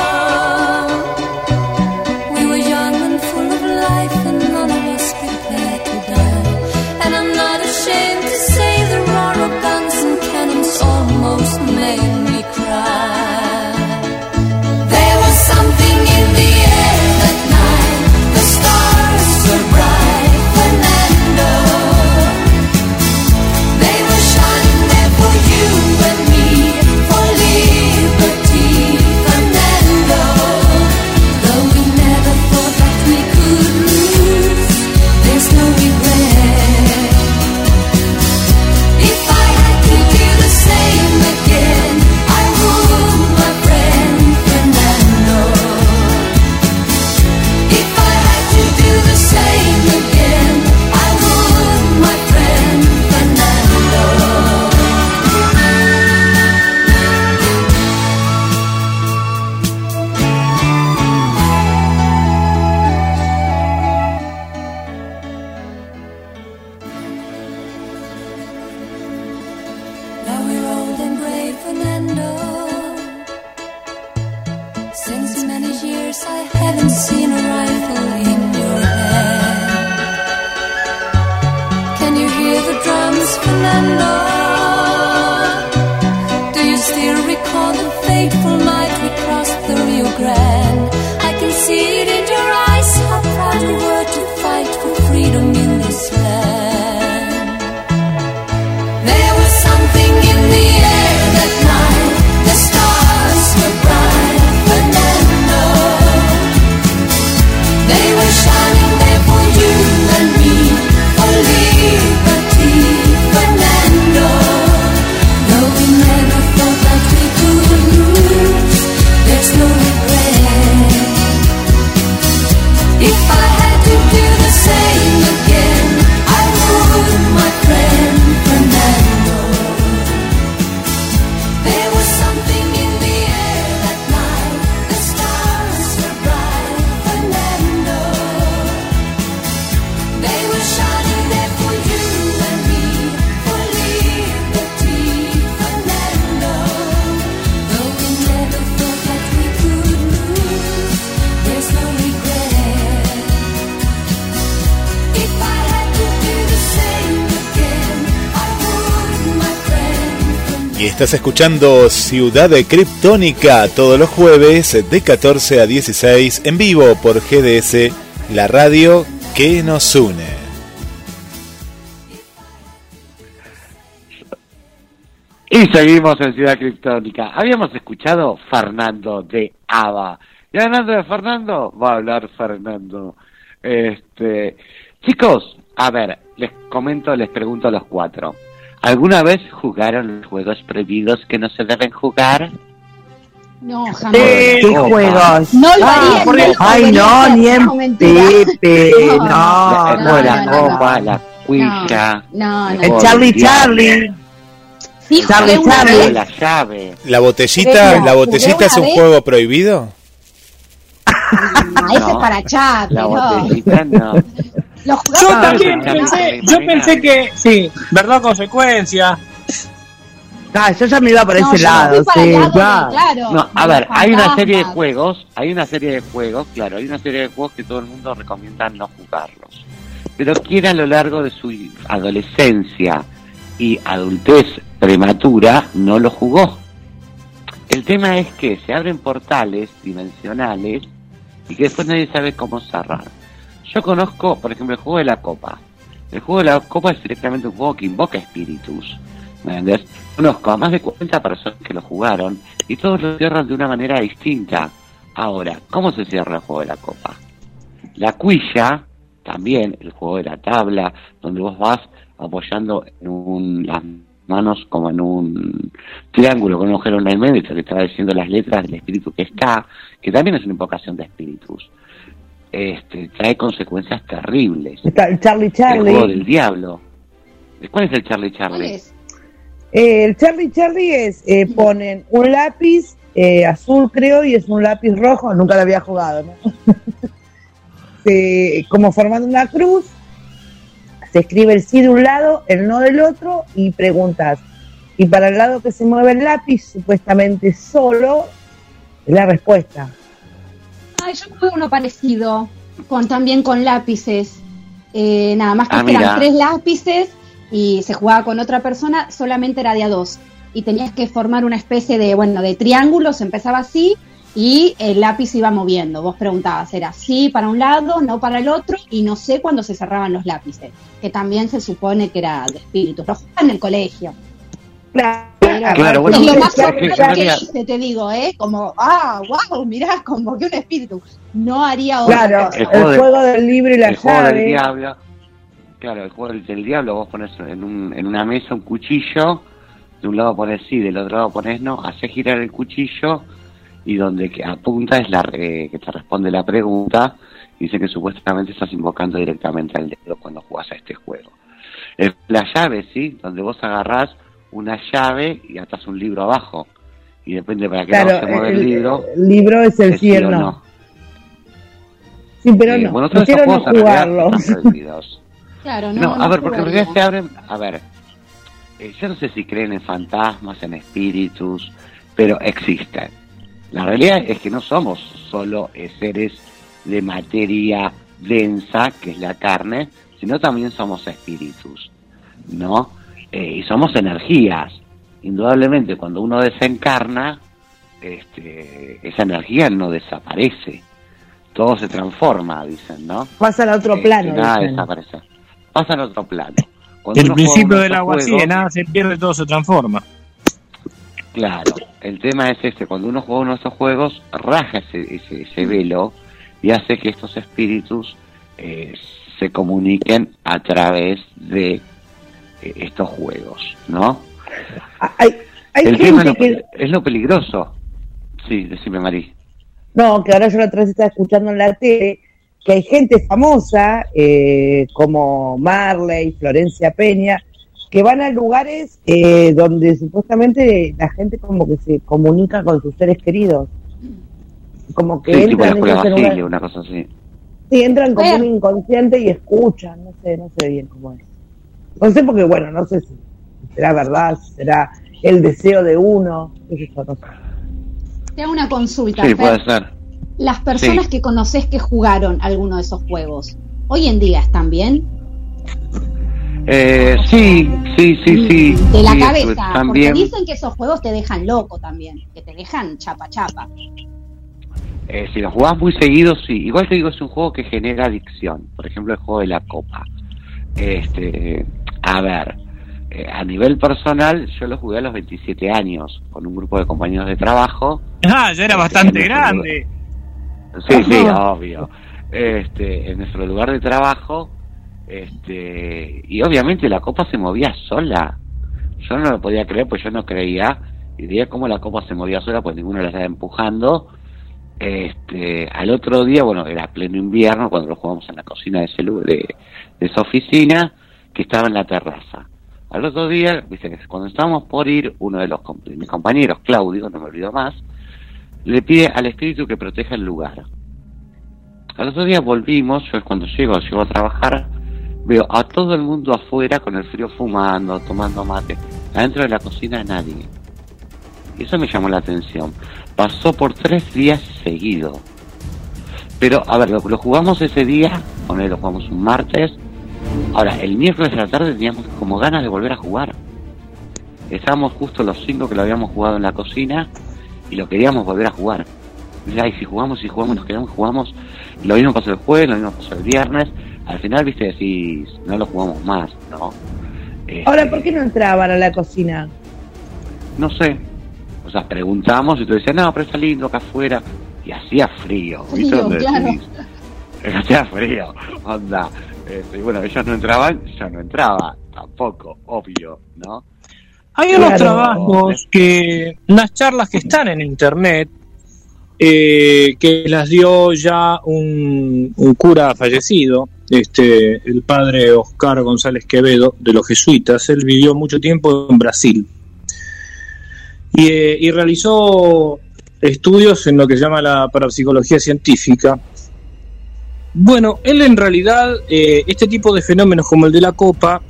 name estás escuchando Ciudad de Kryptónica todos los jueves de 14 a 16 en vivo por GDS, la radio que nos une. Y seguimos en Ciudad Criptónica. Habíamos escuchado Fernando de Ava. Y hablando de Fernando, va a hablar Fernando. Este, chicos, a ver, les comento, les pregunto a los cuatro. ¿Alguna vez jugaron los juegos prohibidos que no se deben jugar? No, jamás. ¿Qué juegos? No lo Ah, haría, porque- no lo Ay, no, ni en. Pepe, No, no. la, no, la no, no, copa, la cuilla, No, no. El Charlie. Charlie. Sí, Charlie, Charlie. la llave. ¿La botellita, la botellita es un vez. juego prohibido? Ah, ese No. es para chat, (laughs) La no. botellita no. Lo jugaba Yo también pensé, yo pensé que, sí, verdad consecuencia. Ah, yo ya me iba por No, ese lado, sí, el lado de- claro. claro, No, a ver, hay una serie de juegos, hay una serie de juegos, claro, hay una serie de juegos que todo el mundo recomienda no jugarlos. Pero quien a lo largo de su adolescencia y adultez prematura no lo jugó. El tema es que se abren portales dimensionales y que después nadie sabe cómo cerrar. Yo conozco, por ejemplo, el juego de la copa. El juego de la copa es directamente un juego que invoca espíritus. ¿Me entendés? Conozco a más de 40 personas que lo jugaron y todos lo cierran de una manera distinta. Ahora, ¿cómo se cierra el juego de la copa? La cuilla, también el juego de la tabla, donde vos vas apoyando en un, las manos como en un triángulo con un agujero en el y te está diciendo las letras del espíritu que está, que también es una invocación de espíritus. Este, trae consecuencias terribles. Está el Charlie El juego del Charlie. diablo. ¿Cuál es el Charlie ¿Cuál Charlie? es? Eh, el Charlie Charlie es, eh, ponen un lápiz eh, azul creo y es un lápiz rojo, nunca lo había jugado, ¿no? (laughs) Se- como formando una cruz, se escribe el sí de un lado, el no del otro y preguntas. Y para el lado que se mueve el lápiz, supuestamente solo, es la respuesta. Ay, yo jugué uno parecido, con también con lápices. Eh, nada más que Ah, eran tres lápices y se jugaba con otra persona, solamente era de a dos. Y tenías que formar una especie de, bueno, de triángulo, se empezaba así y el lápiz iba moviendo. Vos preguntabas, era sí para un lado, no para el otro, y no sé cuándo se cerraban los lápices, que también se supone que era de espíritus. Lo jugaba en el colegio. Claro, Claro, bueno, es lo más que- sorprendente que que hice, te digo, ¿eh? Como, ah, wow, mirá, (laughs) convoqué un espíritu. No haría otra Claro, cosa. El el juego de- juego del libro y la el juego del llave. diablo. Claro, el juego del, del diablo, vos pones en, un, en una mesa un cuchillo, de un lado pones sí, del otro lado pones no, haces girar el cuchillo y donde que apunta es la re- que te responde la pregunta y dice que supuestamente estás invocando directamente al dedo cuando jugás a este juego. La llave, sí, donde vos agarrás una llave y atas un libro abajo y depende para qué lado Claro, se mueve el, el, libro. el libro es el es sí no. pero Eh, no. bueno, todos no juegos jugarlos. prohibidos. (laughs) Claro, no, No, no a ver, porque en realidad se abren, a ver, eh, yo no sé si creen en fantasmas, en espíritus, pero existen. La realidad es que no somos solo eh, seres de materia densa, que es la carne, sino también somos espíritus, ¿no? Eh, y somos energías. Indudablemente, cuando uno desencarna, este, esa energía no desaparece. Todo se transforma, dicen, ¿no? Pasa al otro Eh, plano. nada dicen. desaparece. Pasa al otro plano. Cuando El principio del agua así, de nada se pierde, todo se transforma. Claro, el tema es este, cuando uno juega uno de estos juegos, raja ese, ese, ese velo y hace que estos espíritus eh, se comuniquen a través de estos juegos, ¿no? Hay, hay el tema es lo, gente que, es lo peligroso. Sí, decime, Marí. no, que ahora yo la otra vez estaba escuchando en la tele, que hay gente famosa, eh, como Marley, Florencia Peña, que van a lugares eh, donde supuestamente la gente como que se comunica con sus seres queridos. Como que Sí, tipo la entran en lugar. una cosa así. Sí, entran como un inconsciente y escuchan, no sé, no sé bien cómo es. No sé porque, bueno, no sé si será verdad, si será el deseo de uno, yo, no sé. Te hago una consulta. Sí, Fer. puede ser. Las personas Sí. que conoces que jugaron alguno de esos juegos, hoy en día están bien. Eh, sí, sí, sí, sí. De la sí, cabeza. También, Porque dicen que esos juegos te dejan loco también. Que te dejan chapa chapa. eh, si lo jugás muy seguido, sí. Igual te digo, es un juego que genera adicción. Por ejemplo, el juego de la copa. Este, a ver, eh, a nivel personal, yo lo jugué a los 27 años con un grupo de compañeros de trabajo. Ah, ya era bastante en nuestro grande. Sí, sí, obvio. Este, en nuestro lugar de trabajo, este, y obviamente la copa se movía sola. Yo no lo podía creer, pues yo no creía, y veía cómo la copa se movía sola, pues ninguno la estaba empujando. Este, al otro día, bueno, era pleno invierno, cuando lo jugamos en la cocina de, ese de, de esa oficina, estaba en la terraza. Al otro día, que cuando estábamos por ir, uno de los de mis compañeros, Claudio, no me olvido más, le pide al espíritu que proteja el lugar. Al otro día volvimos, yo cuando llego, llego a trabajar, veo a todo el mundo afuera con el frío fumando, tomando mate. Adentro de la cocina nadie. Y eso me llamó la atención. Pasó por tres días seguido. Pero, a ver, lo, lo jugamos ese día, él lo jugamos un martes. Ahora, el miércoles a la tarde teníamos como ganas de volver a jugar. Estábamos justo los cinco que lo habíamos jugado en la cocina y lo queríamos volver a jugar. Y ay, si jugamos, si jugamos, nos quedamos, jugamos. Lo mismo pasó el jueves, lo mismo pasó el viernes. Al final, viste, decís, no lo jugamos más, ¿no? Este, Ahora, ¿por qué no entraban a la cocina? No sé. O sea, preguntamos y tú decías, no, pero está lindo acá afuera. Y hacía frío. ¿Viste Frío, dónde claro. decís? (laughs) Hacía frío. Onda. Este, y bueno, ellos no entraban, yo no entraba. Tampoco, obvio, ¿no? Hay unos Claro. trabajos que, las charlas que están en internet, eh, que las dio ya un, un cura fallecido, este, el padre Oscar González Quevedo, de los jesuitas. Él vivió mucho tiempo en Brasil y, eh, y realizó estudios en lo que se llama la parapsicología científica. Bueno, él en realidad, eh, este tipo de fenómenos como el de la copa,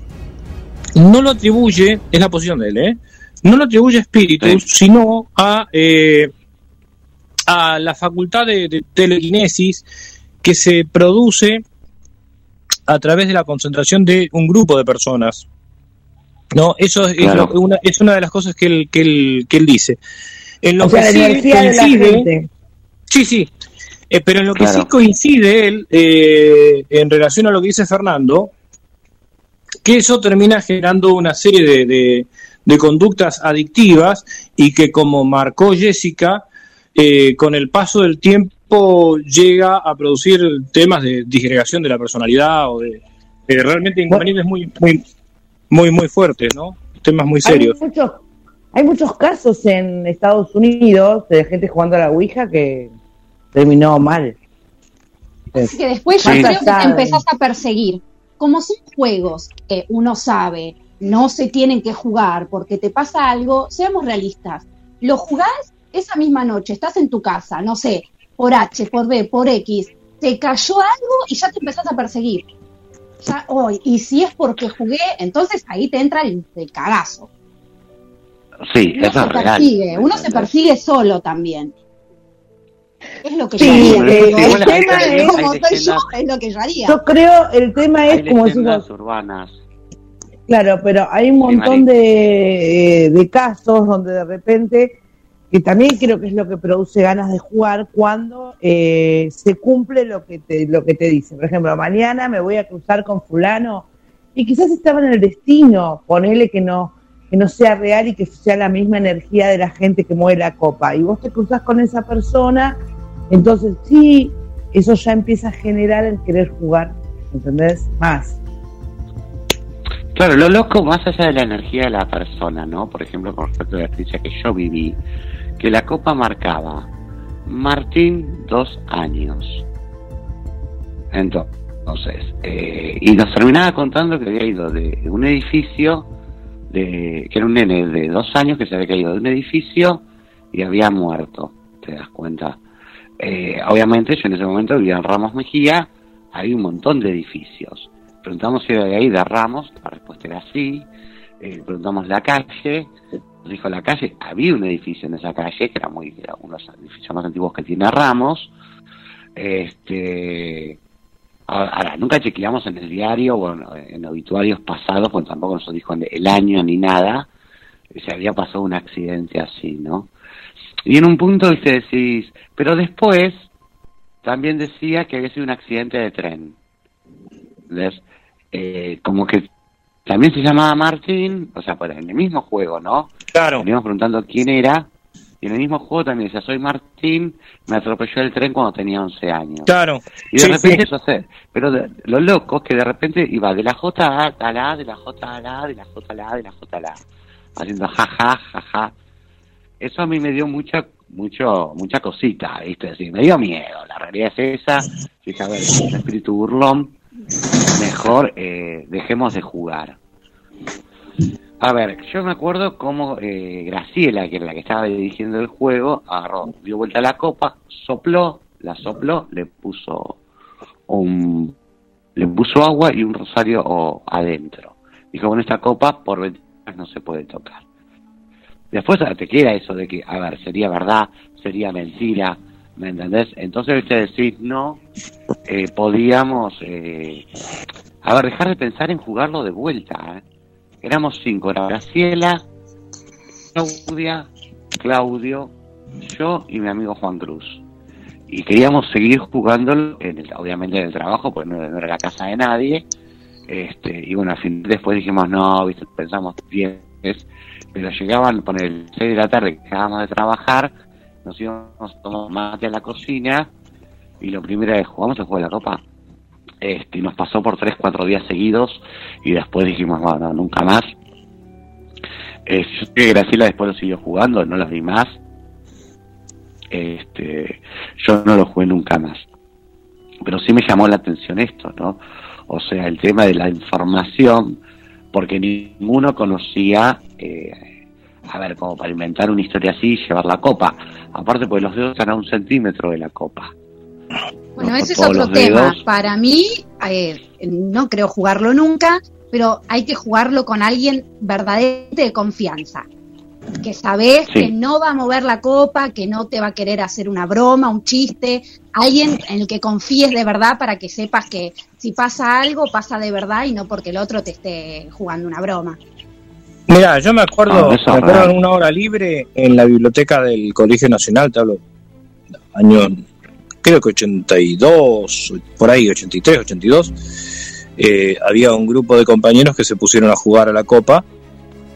no lo atribuye, es la posición de él, ¿eh? no lo atribuye a espíritus, sino a, eh, a la facultad de, de telequinesis que se produce a través de la concentración de un grupo de personas. No, eso es, es Claro. lo- una, es una de las cosas que él, que él, que él dice. En lo O sea, que la sí energía de la coincide- gente. Sí, sí. Eh, pero en lo que Claro. sí coincide él, eh, en relación a lo que dice Fernando, que eso termina generando una serie de, de- de conductas adictivas y que como marcó Jessica, eh, con el paso del tiempo llega a producir temas de disgregación de la personalidad o de, de realmente inconvenientes muy, muy, muy, muy fuertes, ¿no? Temas muy serios. Hay muchos, hay muchos casos en Estados Unidos de gente jugando a la Ouija que terminó mal. Así que después Sí. yo creo que te empezás a perseguir. Como son juegos que uno sabe, no se tienen que jugar porque te pasa algo, seamos realistas. Lo jugás esa misma noche, estás en tu casa, no sé, por H, por B, por X, te cayó algo y ya te empezás a perseguir. Ya hoy, y si es porque jugué, entonces ahí te entra el, el cagazo. Sí, Uno eso se es real. persigue, uno se persigue solo también. Es lo que Sí, yo haría. eh, el tema es- como hay soy yo, es lo que yo haría. Yo creo, el tema es, Hay como decimos, leyendas urbanas. Claro, pero hay un montón de, eh, de casos donde de repente, que también creo que es lo que produce ganas de jugar cuando eh, se cumple lo que te lo que te dice. Por ejemplo, mañana me voy a cruzar con fulano y quizás estaban en el destino, ponele que no, que no sea real y que sea la misma energía de la gente que mueve la copa. Y vos te cruzas con esa persona, entonces sí, eso ya empieza a generar el querer jugar, ¿entendés? Más. Claro, lo loco, más allá de la energía de la persona, ¿no? Por ejemplo, con respecto a la experiencia que yo viví, que la copa marcaba Martín, dos años. Entonces, eh, y nos terminaba contando que había ido de un edificio, de, que era un nene de dos años que se había caído de un edificio y había muerto, te das cuenta. Eh, obviamente yo en ese momento vivía en Ramos Mejía, hay un montón de edificios. Preguntamos si era de ahí, de Ramos, la respuesta era sí. Eh, preguntamos la calle, nos dijo la calle, había un edificio en esa calle, que era muy era uno de los edificios más antiguos que tiene Ramos. Este, ahora, nunca chequeamos en el diario, bueno, en obituarios pasados, pues tampoco nos dijo el año ni nada, si había pasado un accidente así, ¿no? Y en un punto viste decís, pero después también decía que había sido un accidente de tren. ¿Ves? Eh, como que también se llamaba Martín, o sea, en el mismo juego, ¿no? Claro. Veníamos preguntando quién era, y en el mismo juego también decía, soy Martín, me atropelló el tren cuando tenía 11 años. Claro. Y de Sí, repente sí. eso hace. Pero de- lo loco es que de repente iba de la J a la A, de la J a la A, de la J a la A, de la J a la A, haciendo jaja, jaja. Eso a mí me dio mucha mucho mucha cosita, ¿viste? Decir, me dio miedo. La realidad es esa. Dije, a ver, un espíritu burlón. Mejor eh, dejemos de jugar. A ver, yo me acuerdo cómo eh, Graciela, que era la que estaba dirigiendo el juego, agarró, dio vuelta la copa, sopló, la sopló, le puso un, le puso agua y un rosario adentro. Dijo, bueno, esta copa por ventanas no se puede tocar. Después te queda eso de que, a ver, sería verdad, sería mentira, ¿me entendés? Entonces usted decís, no, eh, podíamos, eh, a ver, dejar de pensar en jugarlo de vuelta. ¿eh? Éramos cinco, era Graciela, Claudia, Claudio, yo y mi amigo Juan Cruz. Y queríamos seguir jugándolo, en el- obviamente en el trabajo, porque no, no era la casa de nadie. Este, y bueno, al fin después dijimos, no, ¿viste? pensamos 10, pero llegaban por el 6 de la tarde, que acabamos de trabajar, nos íbamos a tomar mate a la cocina, y lo primero es, ¿jugamos el juego de la copa? Este, nos pasó por 3, 4 días seguidos, y después dijimos, no, nunca más. Eh, yo sé que Graciela después lo siguió jugando, no los vi más. Este, yo no lo jugué nunca más. Pero sí me llamó la atención esto, ¿no? O sea, el tema de la información, porque ninguno conocía, eh, a ver, como para inventar una historia así y llevar la copa. Aparte, porque los dedos están a un centímetro de la copa. Bueno, ¿no? ese es otro tema. dedos. Para mí, eh, no creo jugarlo nunca, pero hay que jugarlo con alguien verdaderamente de confianza. Que sabes Sí. que no va a mover la copa, que no te va a querer hacer una broma, un chiste. Alguien en el que confíes de verdad para que sepas que si pasa algo, pasa de verdad y no porque el otro te esté jugando una broma. Mira, yo me acuerdo, Ah, me acuerdo en una hora libre en la biblioteca del Colegio Nacional, te hablo, año, creo que 82, por ahí, 83, 82, eh, había un grupo de compañeros que se pusieron a jugar a la copa,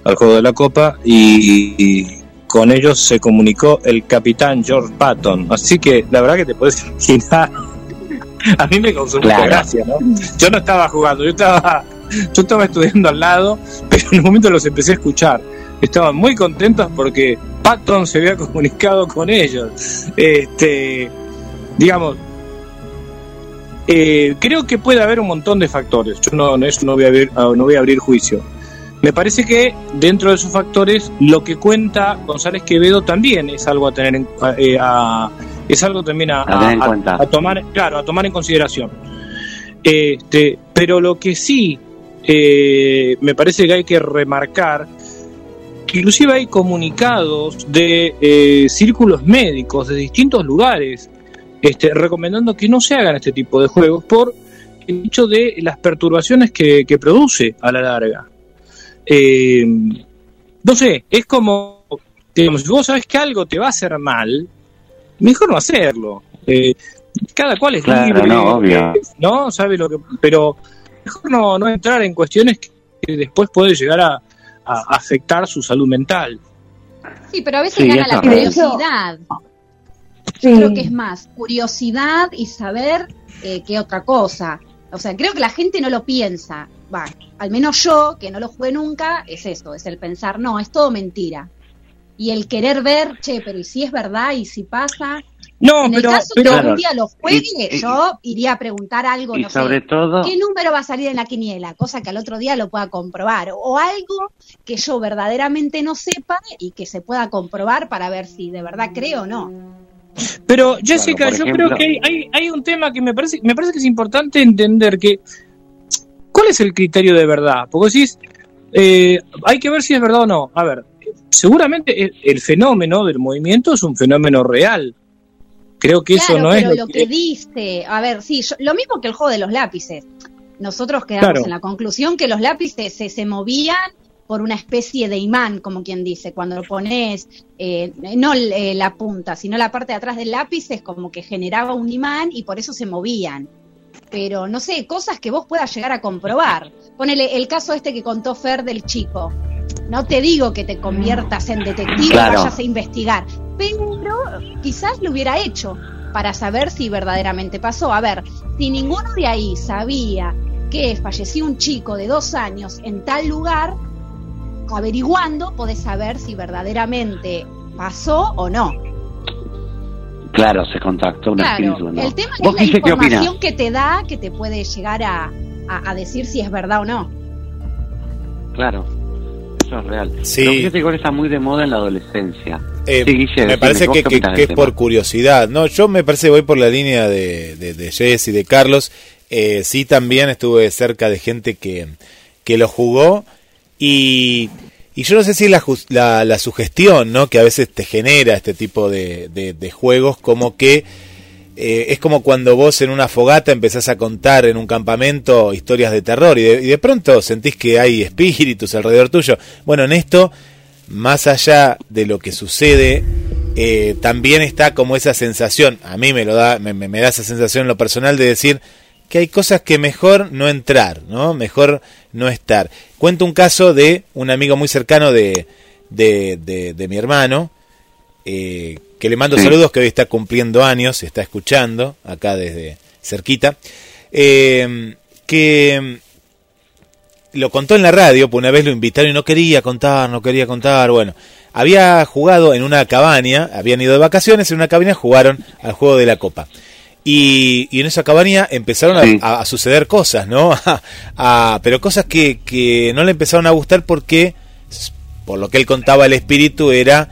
al juego de la copa, y, y con ellos se comunicó el capitán George Patton. Así que la verdad que te puedes imaginar. (laughs) A mí me causó mucha Claro. gracia, ¿no? Yo no estaba jugando, yo estaba, yo estaba estudiando al lado, pero en un momento los empecé a escuchar. Estaban muy contentos porque Patton se había comunicado con ellos. Este, digamos, eh, creo que puede haber un montón de factores. Yo no, eso no voy a abrir, ah, no voy a abrir juicio. Me parece que dentro de esos factores lo que cuenta González Quevedo también es algo a tener en, eh, a- es algo también a, A tener en a- cuenta. a tomar, claro, a tomar en consideración. Este, pero lo que sí eh, me parece que hay que remarcar inclusive hay comunicados de eh, círculos médicos de distintos lugares este, recomendando que no se hagan este tipo de juegos por el hecho de las perturbaciones que, que produce a la larga. Eh, no sé, es como, digamos, si vos sabes que algo te va a hacer mal, mejor no hacerlo. Eh, cada cual es Claro, libre, no, obvio. ¿no? Sabe lo que, pero mejor no, no entrar en cuestiones que después puede llegar a, a afectar su salud mental. Sí, pero a veces Sí, gana la curiosidad. Sí. Creo que es más curiosidad y saber eh, que otra cosa. O sea, creo que la gente no lo piensa. Va, al menos yo, que no lo jugué nunca, es eso, es el pensar, no, es todo mentira. Y el querer ver, che, pero ¿y si es verdad? ¿Y si pasa? No, en pero- el caso pero- que algún día lo juegue, Y- y- yo iría a preguntar algo, y no sobre sé, todo- ¿qué número va a salir en la quiniela? Cosa que al otro día lo pueda comprobar. O algo que yo verdaderamente no sepa y que se pueda comprobar para ver si de verdad creo o no. Pero Jessica, yo ejemplo- creo que hay, hay, hay un tema que me parece, me parece que es importante entender que ¿cuál es el criterio de verdad? Porque decís, eh, hay que ver si es verdad o no. A ver, seguramente el, el fenómeno del movimiento es un fenómeno real. Creo que eso no es pero lo lo que dice, a ver, sí, yo- lo mismo que el juego de los lápices. Nosotros quedamos Claro. en la conclusión que los lápices se, se movían por una especie de imán, como quien dice, cuando lo pones, eh, no eh, la punta, sino la parte de atrás del lápiz es como que generaba un imán y por eso se movían. Pero no sé, cosas que vos puedas llegar a comprobar. Ponele el caso este que contó Fer del chico. No te digo que te conviertas en detective Claro. y vayas a investigar, pero quizás lo hubiera hecho para saber si verdaderamente pasó. A ver, si ninguno de ahí sabía que falleció un chico de dos años en tal lugar, averiguando podés saber si verdaderamente pasó o no. Claro, se contactó un Claro, espíritu. ¿no? el tema ¿Vos, es la información que te da que te puede llegar a, a- a decir si es verdad o no. Claro, eso es real. Sí. Pero fíjate que está muy de moda en la adolescencia. Eh, Sí, Guille, me parece ¿vos que, que- es por curiosidad. No, yo me parece que voy por la línea de, de, de Jess y de Carlos. Eh, sí, también estuve cerca de gente que, que lo jugó. Y, y yo no sé si la, la, la sugestión ¿no? que a veces te genera este tipo de, de- juegos, como que eh, es como cuando vos en una fogata empezás a contar en un campamento historias de terror y de, pronto sentís que hay espíritus alrededor tuyo. Bueno, en esto, más allá de lo que sucede, eh, también está como esa sensación, a mí me lo da, me- me da esa sensación en lo personal de decir que hay cosas que mejor no entrar, ¿no? Mejor no estar. Cuento un caso de un amigo muy cercano de, de, de- de mi hermano, eh, que le mando Sí. saludos, que hoy está cumpliendo años, está escuchando acá desde cerquita, eh, que lo contó en la radio, pues una vez lo invitaron y no quería contar, no quería contar, bueno, había jugado en una cabaña, habían ido de vacaciones, en una cabaña jugaron al juego de la copa. Y, y en esa cabaña empezaron a- Sí. a, a suceder cosas, ¿no? (laughs) A- pero cosas que, que no le empezaron a gustar porque, por lo que él contaba, el espíritu era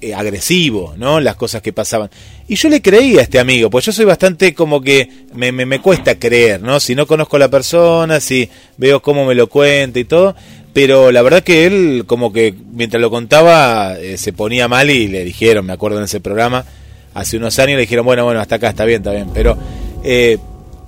eh, agresivo, ¿no? Las cosas que pasaban. Y yo le creía a este amigo, pues yo soy bastante como que me, me, me cuesta creer, ¿no? Si no conozco a la persona, si veo cómo me lo cuenta y todo, pero la verdad que él como que mientras lo contaba eh, se ponía mal y le dijeron, me acuerdo en ese programa, hace unos años le dijeron, bueno, bueno, hasta acá está bien, está bien, pero eh,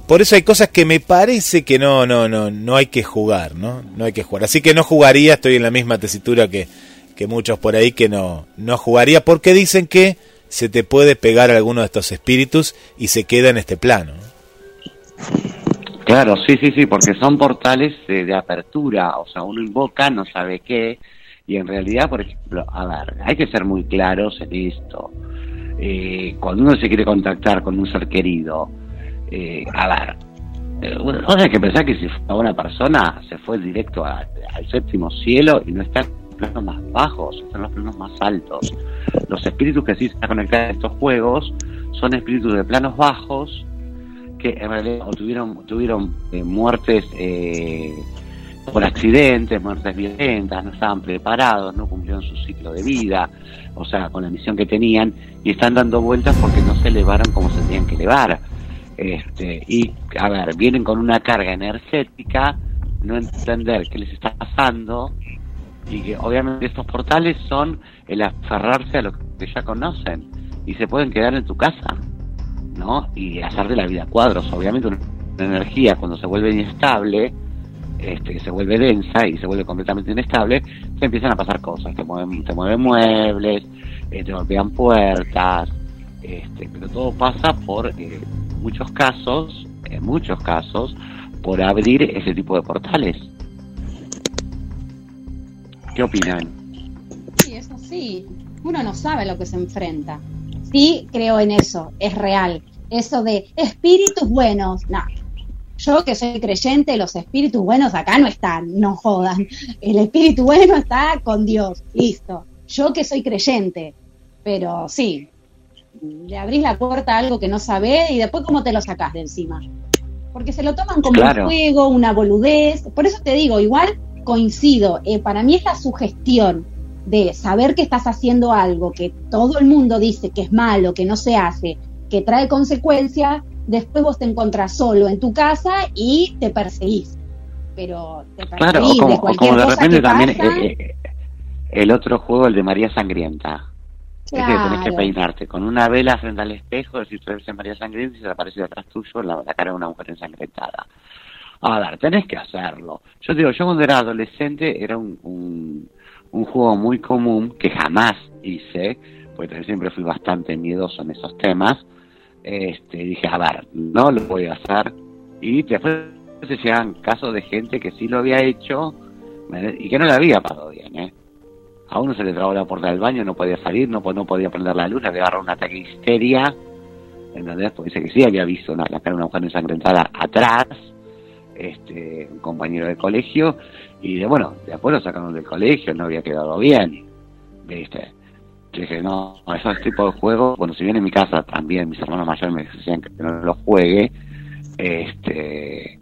por eso hay cosas que me parece que no, no, no, no hay que jugar, ¿no? No hay que jugar. Así que no jugaría, estoy en la misma tesitura que, que muchos por ahí que no, no jugaría porque dicen que se te puede pegar alguno de estos espíritus y se queda en este plano. ¿no? Claro, sí, sí, sí, porque son portales eh, de apertura, o sea, uno invoca, no sabe qué, y en realidad, por ejemplo, a ver, hay que ser muy claros en esto. Eh, cuando uno se quiere contactar con un ser querido, eh, a ver, eh, uno hay que pensar que si fue una persona, se fue directo al séptimo cielo y no está en los planos más bajos, está en los planos más altos. Los espíritus que sí se conectados a estos juegos son espíritus de planos bajos que en realidad tuvieron tuvieron eh, muertes eh, por accidentes, muertes violentas, no estaban preparados, no cumplieron su ciclo de vida, o sea, con la misión que tenían, y están dando vueltas porque no se elevaron como se tenían que elevar. Este, y, a ver, vienen con una carga energética, no entender qué les está pasando, y que obviamente estos portales son el aferrarse a lo que ya conocen, y se pueden quedar en tu casa. ¿no? Y hacer de la vida cuadros. Obviamente una energía cuando se vuelve inestable, este, se vuelve densa y se vuelve completamente inestable, te empiezan a pasar cosas. Te mueven, te mueven muebles, eh, te golpean puertas, este, pero todo pasa por, eh, muchos casos, en muchos casos, por abrir ese tipo de portales. ¿Qué opinan? Sí, eso sí. Uno no sabe lo que se enfrenta. Sí, creo en eso, es real. Eso de espíritus buenos, no. Yo que soy creyente, los espíritus buenos acá no están, no jodan. El espíritu bueno está con Dios, listo. Yo que soy creyente, pero sí, le abrís la puerta a algo que no sabés y después cómo te lo sacás de encima. Porque se lo toman como Claro. un juego, una boludez. Por eso te digo, igual coincido, eh, para mí es la sugestión de saber que estás haciendo algo que todo el mundo dice que es malo, que no se hace, que trae consecuencias, después vos te encontrás solo en tu casa y te perseguís. Pero te Claro, o perseguís como, de o cualquier como de cosa repente que también pasa. eh, eh, el otro juego, el de María Sangrienta. Es que tenés que Claro. peinarte con una vela frente al espejo, decir tú eres María Sangrienta y se te aparece detrás tuyo la, la cara de una mujer ensangrentada. A ver, tenés que hacerlo. Yo te digo, yo cuando era adolescente era un, un, un juego muy común que jamás hice, porque siempre fui bastante miedoso en esos temas. Este, dije, a ver, no lo voy a hacer. Y después se llegan casos de gente que sí lo había hecho y que no le había pasado bien, ¿eh? A uno se le trabó la puerta del baño, no podía salir, no, no podía prender la luz, le había agarrado un ataque de histeria. ¿Entendés? Porque dice que sí había visto una, la cara de una mujer ensangrentada atrás, este, un compañero de colegio, y de, bueno, después lo sacaron del colegio, no había quedado bien, ¿viste? Yo dije, no, esos tipos de juegos, bueno, si bien en mi casa también mis hermanos mayores me decían que no los juegue, este,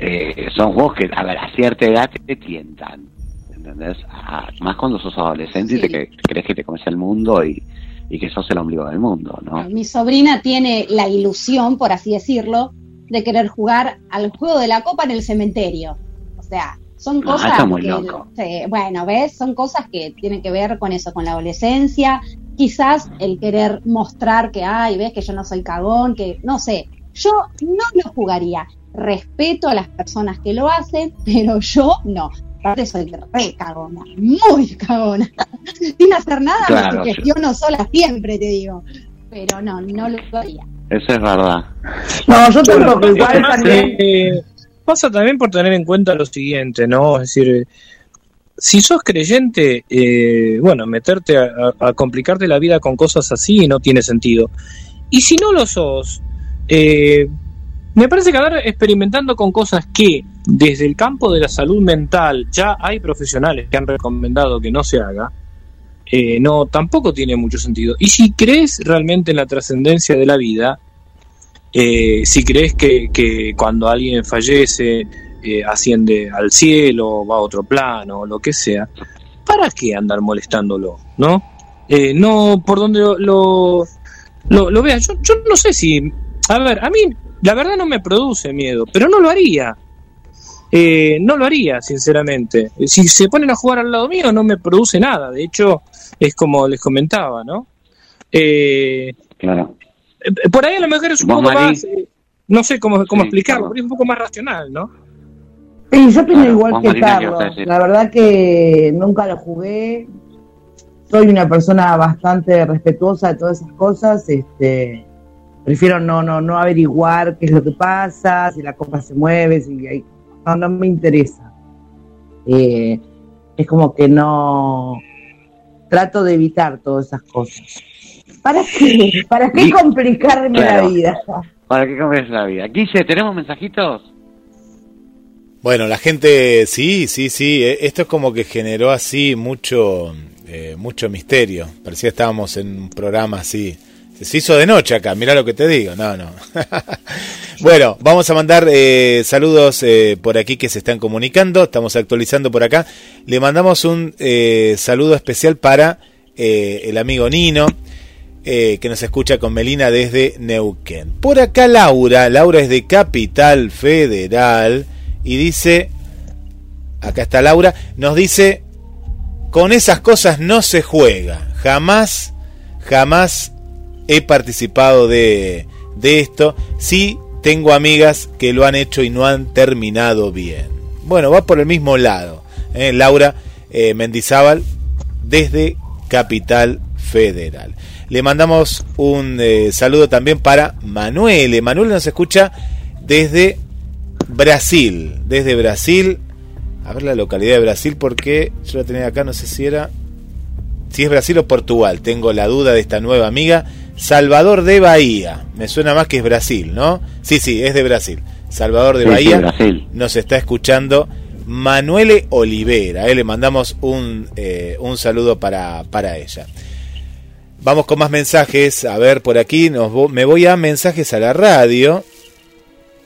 eh, son juegos que, a ver, a cierta edad te tientan, ¿entendés? A- más cuando sos adolescente y te cre- crees que te comes el mundo y, y que sos el ombligo del mundo, ¿no? Mi sobrina tiene la ilusión, por así decirlo, de querer jugar al juego de la copa en el cementerio. O sea, son Ah, cosas está muy que, loco. sí, bueno, ves, son cosas que tienen que ver con eso, con la adolescencia. Quizás el querer mostrar que, ay, ves que yo no soy cagón, que no sé. Yo no lo jugaría. Respeto a las personas que lo hacen, (laughs) pero yo no. Aparte soy re cagona, muy cagona. (laughs) Sin hacer nada, Claro, me gestiono sola siempre, te digo. Pero no, no lo haría. Eso es verdad. No, yo tampoco, Bueno, igual también. eh, pasa también por tener en cuenta lo siguiente, ¿no? Es decir, si sos creyente, eh, bueno, meterte a, a- a complicarte la vida con cosas así no tiene sentido. Y si no lo sos, eh, me parece que andar experimentando con cosas que desde el campo de la salud mental ya hay profesionales que han recomendado que no se haga, eh, no, tampoco tiene mucho sentido. Y si crees realmente en la trascendencia de la vida, eh, si crees que, que cuando alguien fallece eh, asciende al cielo, va a otro plano, lo que sea, ¿para qué andar molestándolo? ¿No? Eh, no, por donde lo, lo, lo, lo veas. Yo, yo no sé si. A ver, a mí la verdad no me produce miedo, pero no lo haría. Eh, no lo haría, sinceramente. Si se ponen a jugar al lado mío, no me produce nada. De hecho, es como les comentaba, ¿no? Eh, Claro. Por ahí a lo mejor es un ¿Vos, poco más, eh, no sé cómo, cómo Sí, explicarlo, claro. pero es un poco más racional, ¿no? Sí, yo Claro, igual que Marina, ¿qué vas a Carlos. La verdad que nunca lo jugué. Soy una persona bastante respetuosa de todas esas cosas. Este, prefiero no, no, no averiguar qué es lo que pasa, si la copa se mueve, si hay, no, no me interesa. Eh, es como que no trato de evitar todas esas cosas. ¿Para qué? ¿Para qué complicarme la vida? ¿Para qué cambias la vida? Guille, ¿tenemos mensajitos? Bueno, la gente, sí, sí, sí. eh, Esto es como que generó así mucho, eh, mucho misterio. Parecía que estábamos en un programa así. Se hizo de noche acá, mira lo que te digo. No, no. (laughs) bueno, vamos a mandar eh, saludos eh, por aquí que se están comunicando. Estamos actualizando por acá. Le mandamos un eh, saludo especial para eh, el amigo Nino. Eh, que nos escucha con Melina desde Neuquén. Por acá Laura, Laura es de Capital Federal y dice, acá está Laura, nos dice, con esas cosas no se juega, jamás, jamás he participado de, de esto, sí tengo amigas que lo han hecho y no han terminado bien. Bueno, va por el mismo lado. ¿eh? Laura eh, Mendizábal desde Capital Federal. Le mandamos un eh, saludo también para Manuel. Manuel nos escucha desde Brasil, desde Brasil. A ver la localidad de Brasil porque yo la tenía acá, no sé si era... Si es Brasil o Portugal, tengo la duda de esta nueva amiga. Salvador de Bahía, me suena más que es Brasil, ¿no? Sí, sí, es de Brasil. Salvador de Sí, Bahía Brasil. nos está escuchando Manuele Olivera. eh, Le mandamos un, eh, un saludo para, para ella. Vamos con más mensajes. A ver, por aquí nos me voy a mensajes a la radio.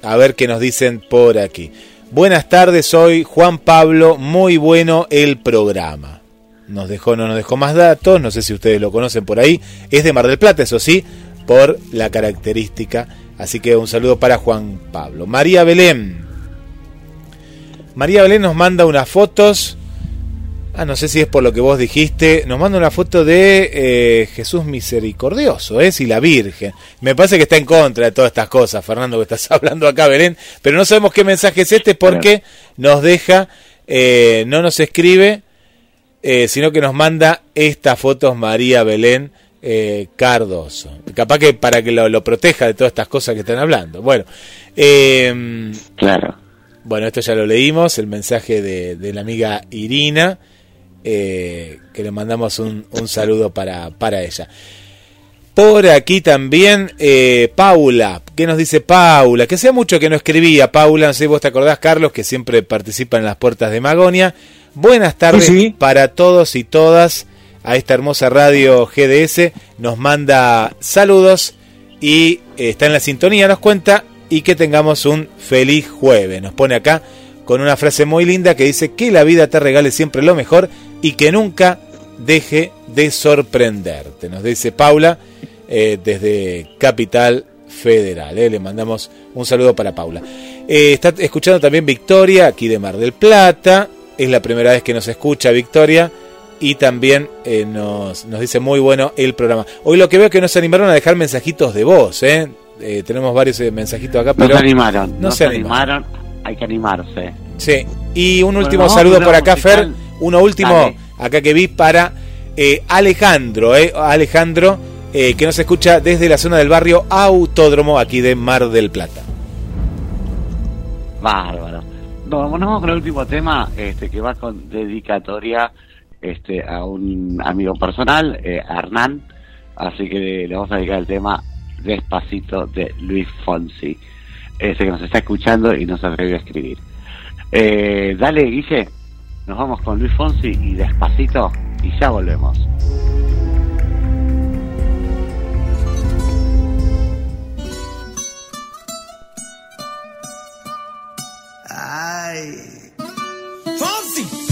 A ver qué nos dicen por aquí. Buenas tardes, soy Juan Pablo. Muy bueno el programa. Nos dejó, no nos dejó más datos. No sé si ustedes lo conocen por ahí. Es de Mar del Plata, eso sí, por la característica. Así que un saludo para Juan Pablo. María Belén. María Belén nos manda unas fotos. Ah, no sé si es por lo que vos dijiste. Nos manda una foto de eh, Jesús Misericordioso, ¿eh? Y la Virgen. Me parece que está en contra de todas estas cosas, Fernando, que estás (laughs) hablando acá, Belén. Pero no sabemos qué mensaje es este porque nos deja, eh, no nos escribe, eh, sino que nos manda estas fotos María Belén eh, Cardoso. Capaz que para que lo, lo proteja de todas estas cosas que están hablando. Bueno, eh, Claro. bueno, esto ya lo leímos, el mensaje de, de la amiga Irina, eh, que le mandamos un, un saludo para, para ella. Por aquí también eh, Paula, ¿qué nos dice Paula? Que hacía mucho que no escribía Paula, no sé si vos te acordás, Carlos, que siempre participa en las puertas de Magonia. Buenas tardes Sí, sí. para todos y todas a esta hermosa radio GDS. Nos manda saludos y eh, está en la sintonía, nos cuenta y que tengamos un feliz jueves. Nos pone acá con una frase muy linda que dice que la vida te regale siempre lo mejor y que nunca deje de sorprenderte. Nos dice Paula eh, desde Capital Federal. eh. Le mandamos un saludo para Paula. Eh, está escuchando también Victoria, aquí de Mar del Plata. Es la primera vez que nos escucha Victoria. Y también nos, nos dice muy bueno el programa. Hoy lo que veo es que nos animaron a dejar mensajitos de voz. tenemos varios mensajitos acá, No pero se animaron. no No, se animaron. animaron. Hay que animarse. Sí, y un último saludo por acá, Fer. Uno último, Dale. acá que vi para eh, Alejandro, eh, Alejandro, eh, que nos escucha desde la zona del barrio Autódromo, aquí de Mar del Plata. Bárbaro. No, nos vamos con el último tema, este, que va con dedicatoria este, a un amigo personal, eh, a Hernán. Así que le vamos a dedicar el tema Despacito de Luis Fonsi. Ese que nos está escuchando y nos atrevió a escribir. Dale, Guille. Nos vamos con Luis Fonsi y Despacito y ya volvemos. Ay. Fonsi.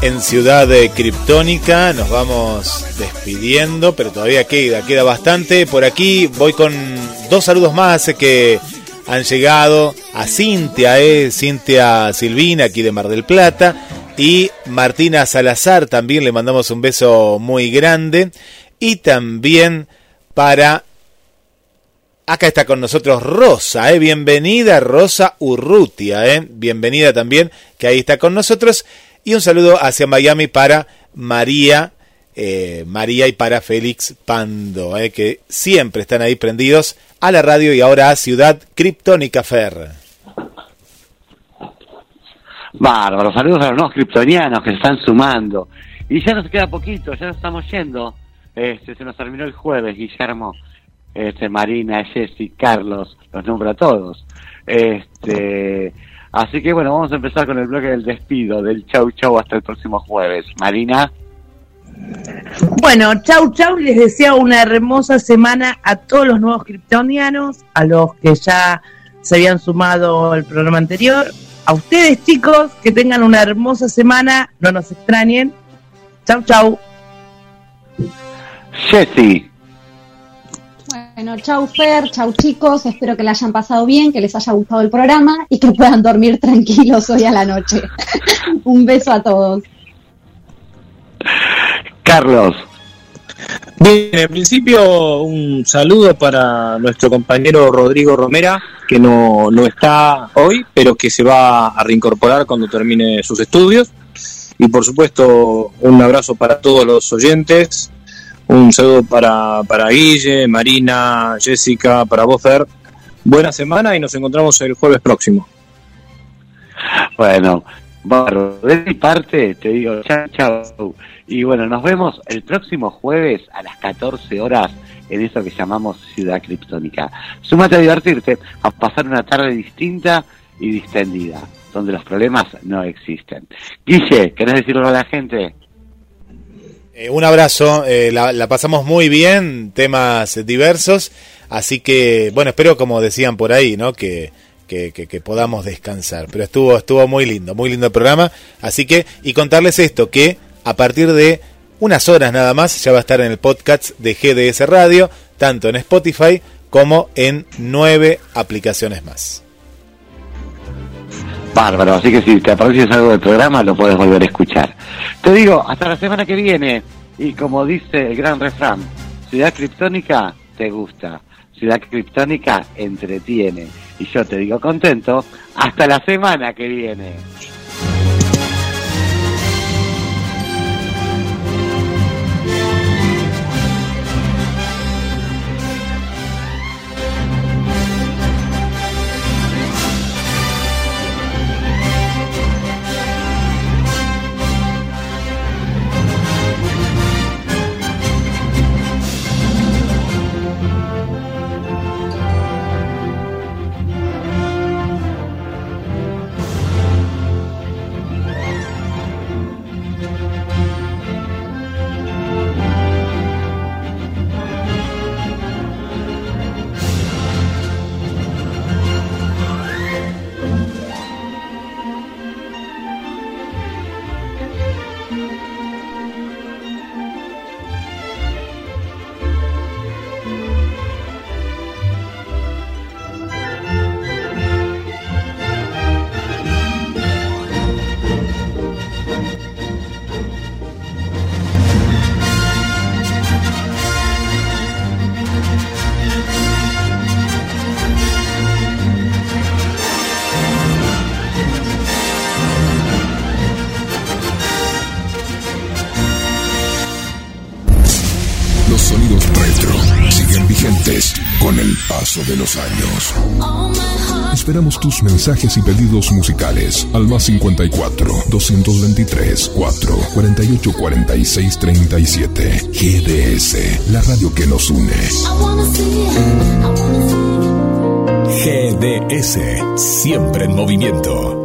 en Ciudad Criptónica. Nos vamos despidiendo, pero todavía queda, queda bastante. Por aquí voy con dos saludos más eh, que han llegado a Cintia, eh, Cintia Silvina, aquí de Mar del Plata. Y Martina Salazar, también le mandamos un beso muy grande. Y también para Acá está con nosotros Rosa, ¿eh? bienvenida Rosa Urrutia, ¿eh? bienvenida también, que ahí está con nosotros. Y un saludo hacia Miami para María, eh, María y para Félix Pando, ¿eh? que siempre están ahí prendidos a la radio y ahora a Ciudad Criptónica Fer. Bárbaro, saludos a los nuevos kryptonianos que se están sumando. Y ya nos queda poquito, ya nos estamos yendo. Este, se nos terminó el jueves, Guillermo, este, Marina, Jessy, Carlos, los nombro a todos. Este, así que bueno, vamos a empezar con el bloque del despido, del chau chau hasta el próximo jueves. Marina, Bueno, chau chau, les deseo una hermosa semana a todos los nuevos kryptonianos, a los que ya se habían sumado al programa anterior, a ustedes chicos, que tengan una hermosa semana, no nos extrañen. Chau chau. Jessy, Bueno, chau Fer, chau chicos, espero que la hayan pasado bien, que les haya gustado el programa y que puedan dormir tranquilos hoy a la noche. (laughs) Un beso a todos. Carlos, Bien, en principio un saludo para nuestro compañero Rodrigo Romera, que no, no está hoy, pero que se va a reincorporar cuando termine sus estudios. Y por supuesto, un abrazo para todos los oyentes. Un saludo para, para Guille, Marina, Jessica, para vos, Fer. Buena semana y nos encontramos el jueves próximo. Bueno, Barro, de mi parte te digo chao, chao. Y bueno, nos vemos el próximo jueves a las 14 horas en eso que llamamos Ciudad Criptónica. Súmate a divertirte, a pasar una tarde distinta y distendida, donde los problemas no existen. Guille, ¿querés decirlo a la gente? Eh, un abrazo, eh, la, pasamos muy bien, temas diversos, así que, bueno, espero como decían por ahí, ¿no? Que, que, que- que podamos descansar. Pero estuvo, estuvo muy lindo, muy lindo el programa, así que, y contarles esto, que a partir de unas horas nada más ya va a estar en el podcast de GDS Radio, tanto en Spotify como en nueve aplicaciones más. Bárbaro, así que si te apareces algo del programa lo puedes volver a escuchar. Te digo, hasta la semana que viene. Y como dice el gran refrán, Ciudad Criptónica te gusta, Ciudad Criptónica entretiene. Y yo te digo contento, hasta la semana que viene. De los años. Esperamos tus mensajes y pedidos musicales al más 54 223 4 48 46 37. GDS, la radio que nos une. GDS, siempre en movimiento.